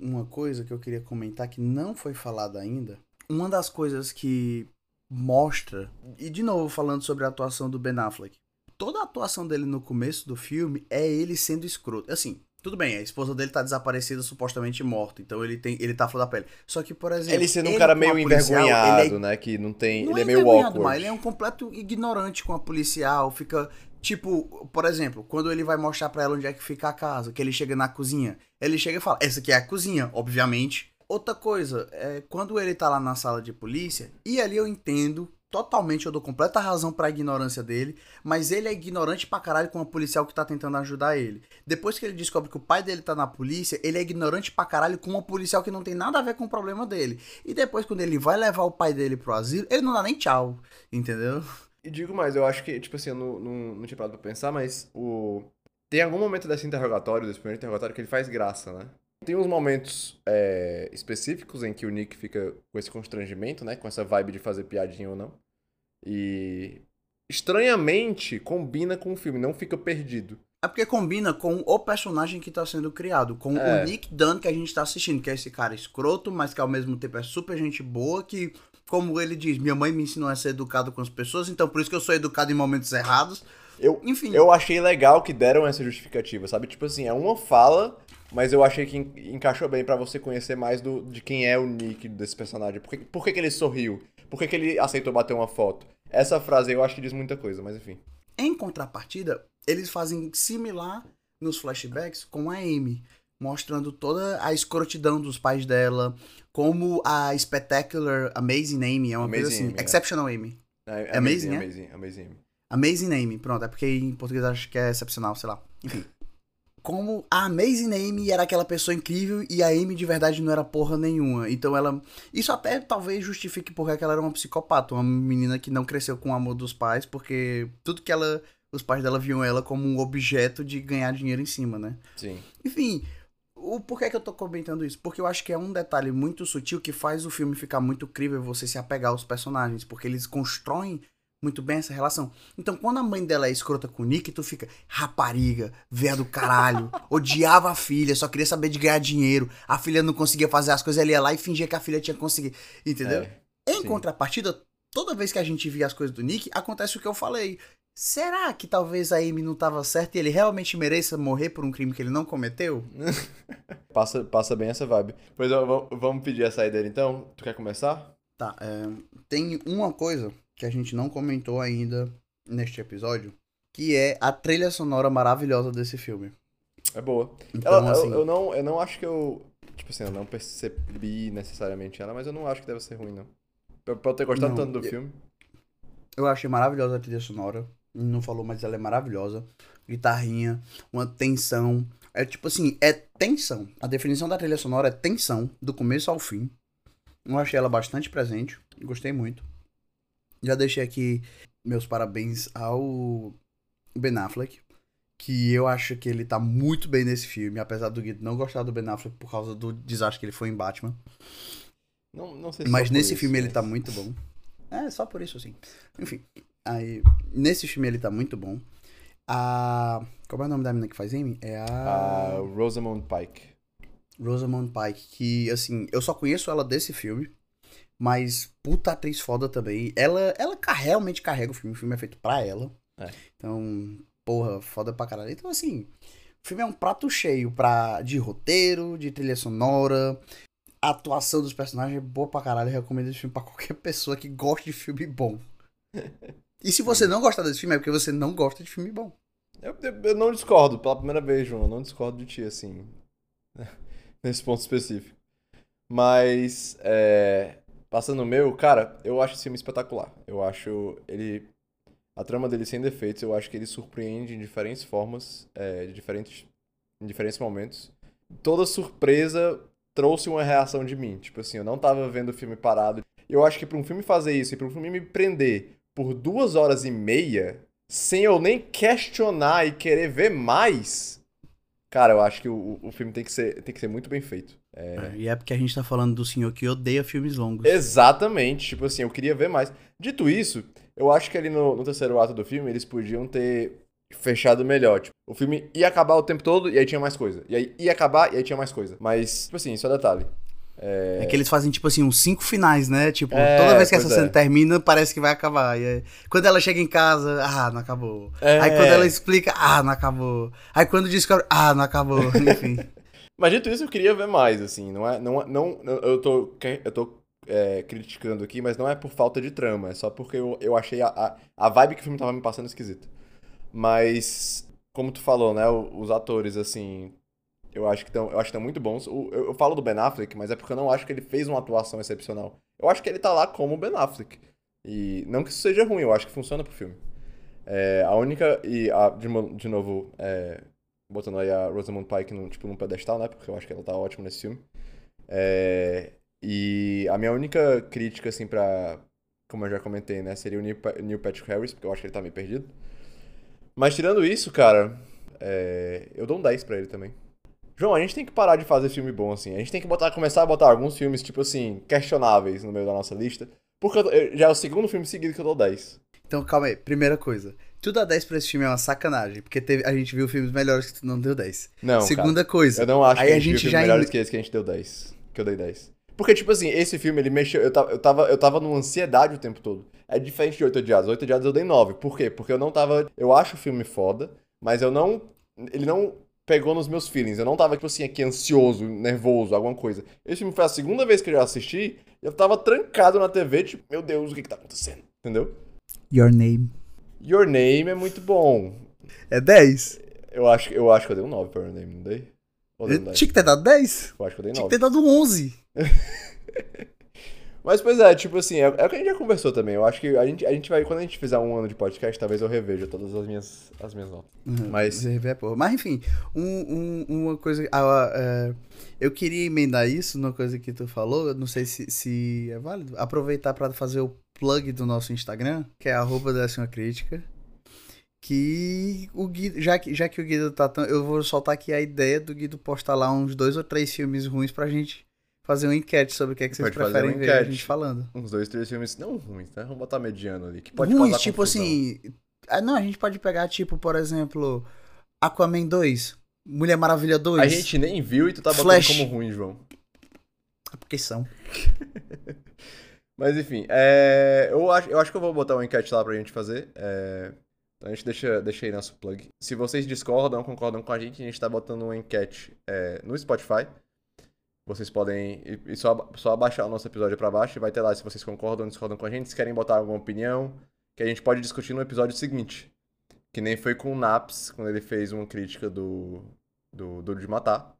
uma coisa que eu queria comentar que não foi falada ainda. Uma das coisas que mostra, e de novo falando sobre a atuação do Ben Affleck, toda a atuação dele no começo do filme é ele sendo escroto. Assim, tudo bem, a esposa dele tá desaparecida, supostamente morta, então ele tem, ele tá flor da pele. Só que, por exemplo, ele sendo um cara meio policial, envergonhado, é, né, que não tem, não ele é, é meio awkward. Mas ele é um completo ignorante com a policial, fica Tipo, por exemplo, quando ele vai mostrar para ela onde é que fica a casa, que ele chega na cozinha, ele chega e fala: Essa aqui é a cozinha, obviamente. Outra coisa, é quando ele tá lá na sala de polícia, e ali eu entendo totalmente, eu dou completa razão pra ignorância dele, mas ele é ignorante pra caralho com o policial que tá tentando ajudar ele. Depois que ele descobre que o pai dele tá na polícia, ele é ignorante pra caralho com um policial que não tem nada a ver com o problema dele. E depois, quando ele vai levar o pai dele pro asilo, ele não dá nem tchau, entendeu? E digo mais, eu acho que, tipo assim, eu não, não, não tinha parado pra pensar, mas o. Tem algum momento desse interrogatório, desse primeiro interrogatório, que ele faz graça, né? Tem uns momentos é, específicos em que o Nick fica com esse constrangimento, né? Com essa vibe de fazer piadinha ou não. E. Estranhamente, combina com o filme, não fica perdido. É porque combina com o personagem que tá sendo criado, com é. o Nick Dunn que a gente tá assistindo, que é esse cara escroto, mas que ao mesmo tempo é super gente boa, que como ele diz, minha mãe me ensinou a ser educado com as pessoas, então por isso que eu sou educado em momentos errados. Eu, Enfim. Eu achei legal que deram essa justificativa, sabe? Tipo assim, é uma fala, mas eu achei que encaixou bem para você conhecer mais do, de quem é o Nick desse personagem. Por que, por que, que ele sorriu? Por que, que ele aceitou bater uma foto? Essa frase eu acho que diz muita coisa, mas enfim. Em contrapartida, eles fazem similar nos flashbacks com a Amy mostrando toda a escrotidão dos pais dela, como a Spectacular Amazing Amy é uma amazing coisa assim, Amy, é. Exceptional é. Amy. É, é amazing, é? Amazing, amazing Amy. Amazing Amy, pronto, é porque em português acho que é excepcional, sei lá. Enfim. como a Amazing Amy era aquela pessoa incrível e a Amy de verdade não era porra nenhuma. Então ela. Isso até talvez justifique porque ela era uma psicopata, uma menina que não cresceu com o amor dos pais, porque tudo que ela. Os pais dela viam ela como um objeto de ganhar dinheiro em cima, né? Sim. Enfim, o porquê que eu tô comentando isso? Porque eu acho que é um detalhe muito sutil que faz o filme ficar muito crível você se apegar aos personagens, porque eles constroem muito bem essa relação. Então, quando a mãe dela é escrota com o Nick, tu fica rapariga, véia do caralho, odiava a filha, só queria saber de ganhar dinheiro. A filha não conseguia fazer as coisas, ela ia lá e fingia que a filha tinha conseguido. Entendeu? É, em sim. contrapartida, toda vez que a gente via as coisas do Nick, acontece o que eu falei. Será que talvez a Amy não estava certa e ele realmente mereça morrer por um crime que ele não cometeu? passa, passa bem essa vibe. Pois vamos pedir a saída dele então? Tu quer começar? Tá, é, tem uma coisa que a gente não comentou ainda neste episódio, que é a trilha sonora maravilhosa desse filme. É boa. Então, ela, assim, eu, eu, não, eu não acho que eu. Tipo assim, eu não percebi necessariamente ela, mas eu não acho que deve ser ruim, não. Pode ter gostado não, tanto do eu, filme. Eu achei maravilhosa a trilha sonora não falou, mas ela é maravilhosa. Guitarrinha, uma tensão. É tipo assim, é tensão. A definição da trilha sonora é tensão, do começo ao fim. Eu achei ela bastante presente, gostei muito. Já deixei aqui meus parabéns ao Ben Affleck, que eu acho que ele tá muito bem nesse filme, apesar do Guido não gostar do Ben Affleck por causa do desastre que ele foi em Batman. Não, não sei Mas nesse isso, filme mas... ele tá muito bom. É, só por isso, sim. Enfim, Aí, nesse filme ele tá muito bom. A. Qual é o nome da menina que faz Amy? É a. A Rosamund Pike. Rosamund Pike, que, assim, eu só conheço ela desse filme. Mas, puta atriz foda também. Ela, ela realmente carrega o filme. O filme é feito pra ela. É. Então, porra, foda pra caralho. Então, assim, o filme é um prato cheio pra, de roteiro, de trilha sonora. A atuação dos personagens é boa pra caralho. Eu recomendo esse filme pra qualquer pessoa que goste de filme bom. E se você não gostar desse filme, é porque você não gosta de filme bom. Eu, eu, eu não discordo, pela primeira vez, João. Eu não discordo de ti, assim. nesse ponto específico. Mas, é, passando o meu, cara, eu acho esse filme espetacular. Eu acho ele. A trama dele sem defeitos, eu acho que ele surpreende em diferentes formas, é, de diferentes, em diferentes momentos. Toda surpresa trouxe uma reação de mim. Tipo assim, eu não tava vendo o filme parado. Eu acho que pra um filme fazer isso e pra um filme me prender por duas horas e meia, sem eu nem questionar e querer ver mais, Cara, eu acho que o, o filme tem que, ser, tem que ser muito bem feito. É... É, e é porque a gente tá falando do senhor que odeia filmes longos. Exatamente. Tipo assim, eu queria ver mais. Dito isso, eu acho que ali no, no terceiro ato do filme eles podiam ter fechado melhor. Tipo, o filme ia acabar o tempo todo e aí tinha mais coisa. E aí ia acabar e aí tinha mais coisa. Mas, tipo assim, só detalhe. É... que eles fazem, tipo assim, uns cinco finais, né? Tipo, É, toda vez que essa cena é. termina, parece que vai acabar. E aí, quando ela chega em casa, ah, não acabou. É. Aí quando ela explica, ah, não acabou. Aí quando descobre, ah, não acabou. Enfim. Mas dito isso, eu queria ver mais, assim. Não é. Não, é- não, eu tô, eu tô é, criticando aqui, mas não é por falta de trama. É só porque eu, eu achei a, a, vibe que o filme tava me passando esquisita. Mas, como tu falou, né? Os atores, assim. Eu acho que estão eu acho que estão muito bons. O- eu, eu falo do Ben Affleck, mas é porque eu não acho que ele fez uma atuação excepcional. Eu acho que ele tá lá como o Ben Affleck. E não que isso seja ruim, eu acho que funciona pro filme. É, a única. E a- de, de novo, é, botando aí a Rosamund Pike num, tipo, num pedestal, né? Porque eu acho que ela tá ótima nesse filme. É, e a minha única crítica, assim, pra. Como eu já comentei, né? Seria o Neil, Neil Patrick Harris, porque eu acho que ele tá meio perdido. Mas tirando isso, cara, é, eu dou um 10 pra ele também. João, a gente tem que parar de fazer filme bom, assim. A gente tem que botar, começar a botar alguns filmes, tipo assim, questionáveis no meio da nossa lista. Porque eu- já é o segundo filme seguido que eu dou 10. Então, calma aí. Primeira coisa. Tu dá 10 pra esse filme é uma sacanagem. Porque teve, a gente viu filmes melhores que tu não deu 10. Não, Segunda cara, coisa. eu não acho aí que a a gente, gente viu já filmes melhores em- que esse que a gente deu 10. Que eu dei 10. Porque, tipo assim, esse filme, ele mexeu... Eu tava, eu tava, eu tava numa ansiedade o tempo todo. É diferente de Oito Odiados. Oito Odiados eu dei 9. Por quê? Porque eu não tava... Eu acho o filme foda, mas eu não... Ele não pegou nos meus feelings. Eu não tava, tipo assim, aqui ansioso, nervoso, alguma coisa. Esse filme foi a segunda vez que eu já assisti e eu tava trancado na TV, tipo, meu Deus, o que que tá acontecendo? Entendeu? Your Name. Your Name é muito bom. É 10? Eu acho, eu acho que eu dei um 9 pra Your Name, não dei? 10? Tinha que ter dado 10? Eu acho que eu dei Tinha 9. que ter dado 11. Mas, pois é, tipo assim, é, é o que a gente já conversou também. Eu acho que a gente, a gente vai, quando a gente fizer um ano de podcast, talvez eu reveja todas as minhas, as minhas notas. Mas- Você revê, porra. Mas enfim, um- um- uma coisa. ah, é, eu queria emendar isso numa coisa que tu falou. eu Não sei se, se é válido. Aproveitar pra fazer o plug do nosso Instagram, que é arroba décima crítica. Que o Guido, já que, já que o Guido tá tão. Eu vou soltar aqui a ideia do Guido postar lá uns dois ou três filmes ruins pra gente fazer uma enquete sobre o que, é que vocês Pode fazer preferem ver a gente falando. Uns dois, três filmes não ruins, né? Vamos botar mediano ali. Que pode ruins, tipo confusão. assim. ah, Não, a gente pode pegar, tipo, por exemplo, Aquaman 2, Mulher Maravilha 2. A gente nem viu e tu tá botando Flash. como ruim, João. É Porque são. Mas enfim, é, eu, acho, eu acho que eu vou botar uma enquete lá pra gente fazer. É, então a gente deixa, deixa aí nosso plug. Se vocês discordam, concordam com a gente, a gente tá botando uma enquete é, no Spotify. Vocês podem e, só, só abaixar o nosso episódio pra baixo e vai ter lá se vocês concordam ou discordam com a gente, se querem botar alguma opinião, que a gente pode discutir no episódio seguinte. Que nem foi com o Naps, quando ele fez uma crítica do, do Duro de Matar.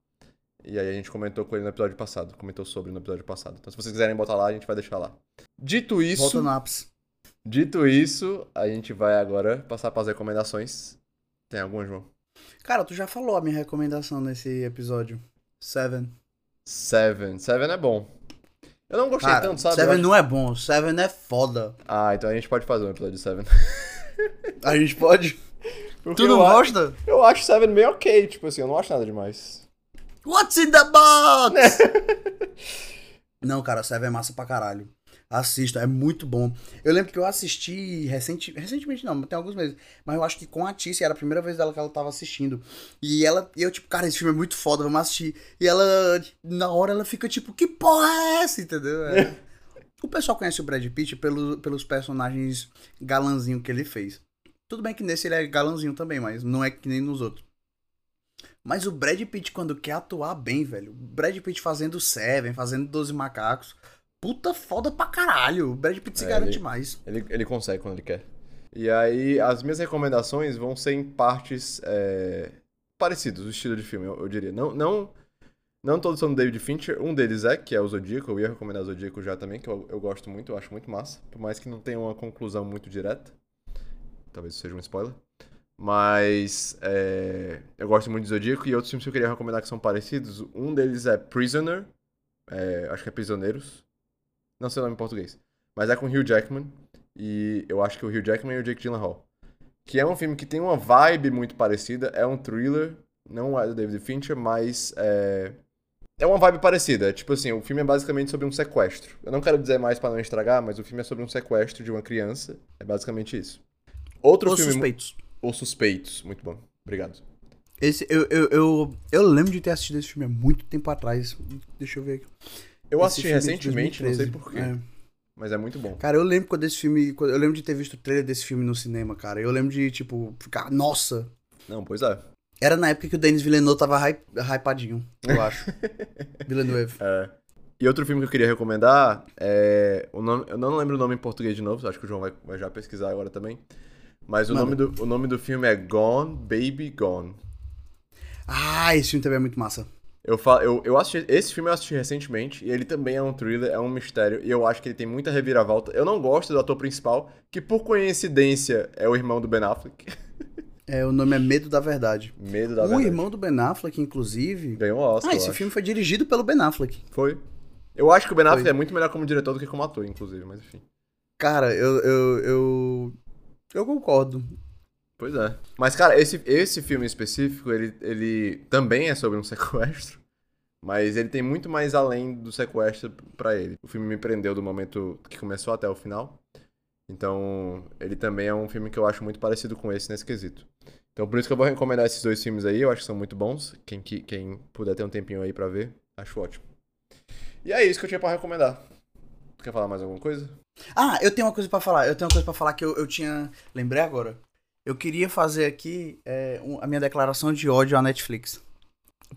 E aí a gente comentou com ele no episódio passado, comentou sobre no episódio passado. Então se vocês quiserem botar lá, a gente vai deixar lá. Dito isso, Volta no ápice. dito isso, a gente vai agora passar para as recomendações. Tem alguma, João? Cara, tu já falou a minha recomendação nesse episódio. Seven. Seven. Seven é bom. Eu não gostei Cara, tanto, sabe? Seven acho- não é bom, Seven é foda. Ah, então a gente pode fazer um episódio de Seven. A gente pode. Porque Tu não eu gosta? Eu acho Seven meio ok, tipo assim, eu não acho nada demais. What's in the box? não, cara, Seven é massa pra caralho. Assista, é muito bom. Eu lembro que eu assisti recente, recentemente, não, tem alguns meses. Mas eu acho que com a Tícia era a primeira vez dela que ela tava assistindo. E ela, e eu, tipo, cara, esse filme é muito foda, vamos assistir. E ela, na hora, ela fica tipo, que porra é essa? Entendeu? É. o pessoal conhece o Brad Pitt pelo, pelos personagens galanzinho que ele fez. Tudo bem que nesse ele é galanzinho também, mas não é que nem nos outros. Mas o Brad Pitt, quando quer atuar bem, velho. O Brad Pitt fazendo Seven, fazendo Doze Macacos. Puta foda pra caralho. O Brad Pitt se É, garante ele- mais. Ele, ele consegue quando ele quer. E aí, as minhas recomendações vão ser em partes é, parecidas, o estilo de filme, eu, eu diria. Não, não, não todos são do David Fincher. Um deles é, que é o Zodíaco. Eu ia recomendar o Zodíaco já também, que eu, eu gosto muito, eu acho muito massa. Por mais que não tenha uma conclusão muito direta. Talvez seja um spoiler. Mas é, eu gosto muito de Zodíaco e outros filmes que eu queria recomendar que são parecidos. Um deles é Prisoner. é, acho que é Prisioneiros. Não sei o nome em português. Mas é com Hugh Jackman. E eu acho que o Hugh Jackman e o Jake Gyllenhaal. Que é um filme que tem uma vibe muito parecida. É um thriller. Não é do David Fincher, mas é. É uma vibe parecida. Tipo assim, o filme é basicamente sobre um sequestro. Eu não quero dizer mais pra não estragar, mas o filme é sobre um sequestro de uma criança. É basicamente isso. Outro Os filme. suspeitos. Os Suspeitos. Muito bom. Obrigado. Esse, eu, eu, eu, eu lembro de ter assistido esse filme há muito tempo atrás. Deixa eu ver aqui. Eu Esse assisti é recentemente, não sei 2013. porquê. É. Mas é muito bom. Cara, eu lembro quando esse filme. quando- Eu lembro de ter visto o trailer desse filme no cinema, cara. Eu lembro de, tipo, ficar. Nossa! Não, pois é. Era na época que o Denis Villeneuve tava hype, hypadinho, eu acho. Villeneuve. É. E outro filme que eu queria recomendar é. O nome, eu não lembro o nome em português de novo, acho que o João vai, vai já pesquisar agora também. Mas o Manda. nome, do, o nome do filme é Gone, Baby Gone. Ah, esse filme também é muito massa. Eu, fa eu, eu assisti, esse filme eu assisti recentemente e ele também é um thriller, é um mistério e eu acho que ele tem muita reviravolta. Eu não gosto do ator principal, que por coincidência é o irmão do Ben Affleck. É, o nome é Medo da Verdade. Medo da o verdade. irmão do Ben Affleck, inclusive. Ganhou o Oscar, Ah, esse acho. filme foi dirigido pelo Ben Affleck. Foi. Eu acho que o Ben Affleck Foi. é muito melhor como diretor do que como ator, inclusive, mas enfim. Cara, eu. Eu, eu, eu concordo. Pois é. Mas, cara, esse, esse filme específico, ele, ele também é sobre um sequestro, mas ele tem muito mais além do sequestro pra ele. O filme me prendeu do momento que começou até o final. Então, ele também é um filme que eu acho muito parecido com esse nesse quesito. Então, por isso que eu vou recomendar esses dois filmes aí, eu acho que são muito bons. Quem, que- quem puder ter um tempinho aí pra ver, acho ótimo. E é isso que eu tinha pra recomendar. Tu quer falar mais alguma coisa? Ah, eu tenho uma coisa pra falar. Eu tenho uma coisa pra falar que eu, eu tinha. Lembrei agora. Eu queria fazer aqui é, um- a minha declaração de ódio à Netflix.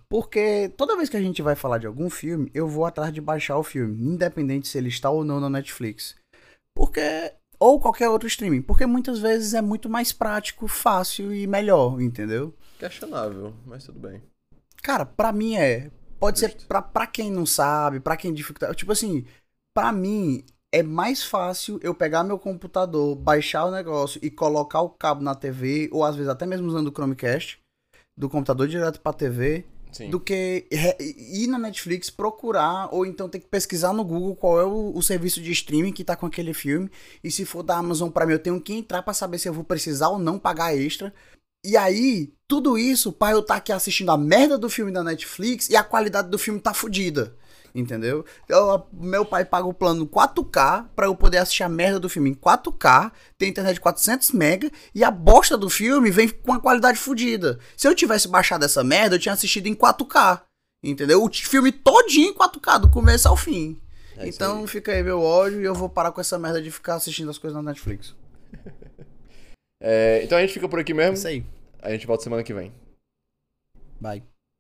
Porque toda vez que a gente vai falar de algum filme, eu vou atrás de baixar o filme, independente se ele está ou não na Netflix. Porque. Ou qualquer outro streaming. Porque muitas vezes é muito mais prático, fácil e melhor, entendeu? Questionável, mas tudo bem. Cara, pra mim é. Pode ser Justo. pra, pra quem não sabe, pra quem dificulta. Tipo assim, pra mim é mais fácil eu pegar meu computador, baixar o negócio e colocar o cabo na TV, ou às vezes até mesmo usando o Chromecast, do computador direto pra TV, Sim. do que ir na Netflix procurar, ou então ter que pesquisar no Google qual é o, o serviço de streaming que tá com aquele filme. E se for da Amazon Prime, eu tenho que entrar pra saber se eu vou precisar ou não pagar extra. E aí, tudo isso pra eu estar aqui assistindo a merda do filme da Netflix e a qualidade do filme tá fodida. Entendeu? Eu- meu pai paga o plano 4K pra eu poder assistir a merda do filme em 4K, tem internet de 400 mega e a bosta do filme vem com a qualidade fodida. Se eu tivesse baixado essa merda, eu tinha assistido em 4K. Entendeu? O filme todinho em 4K, do começo ao fim. É então aí. fica aí meu ódio e eu vou parar com essa merda de ficar assistindo as coisas na Netflix. É, então a gente fica por aqui mesmo. Isso aí. A gente volta semana que vem. Bye.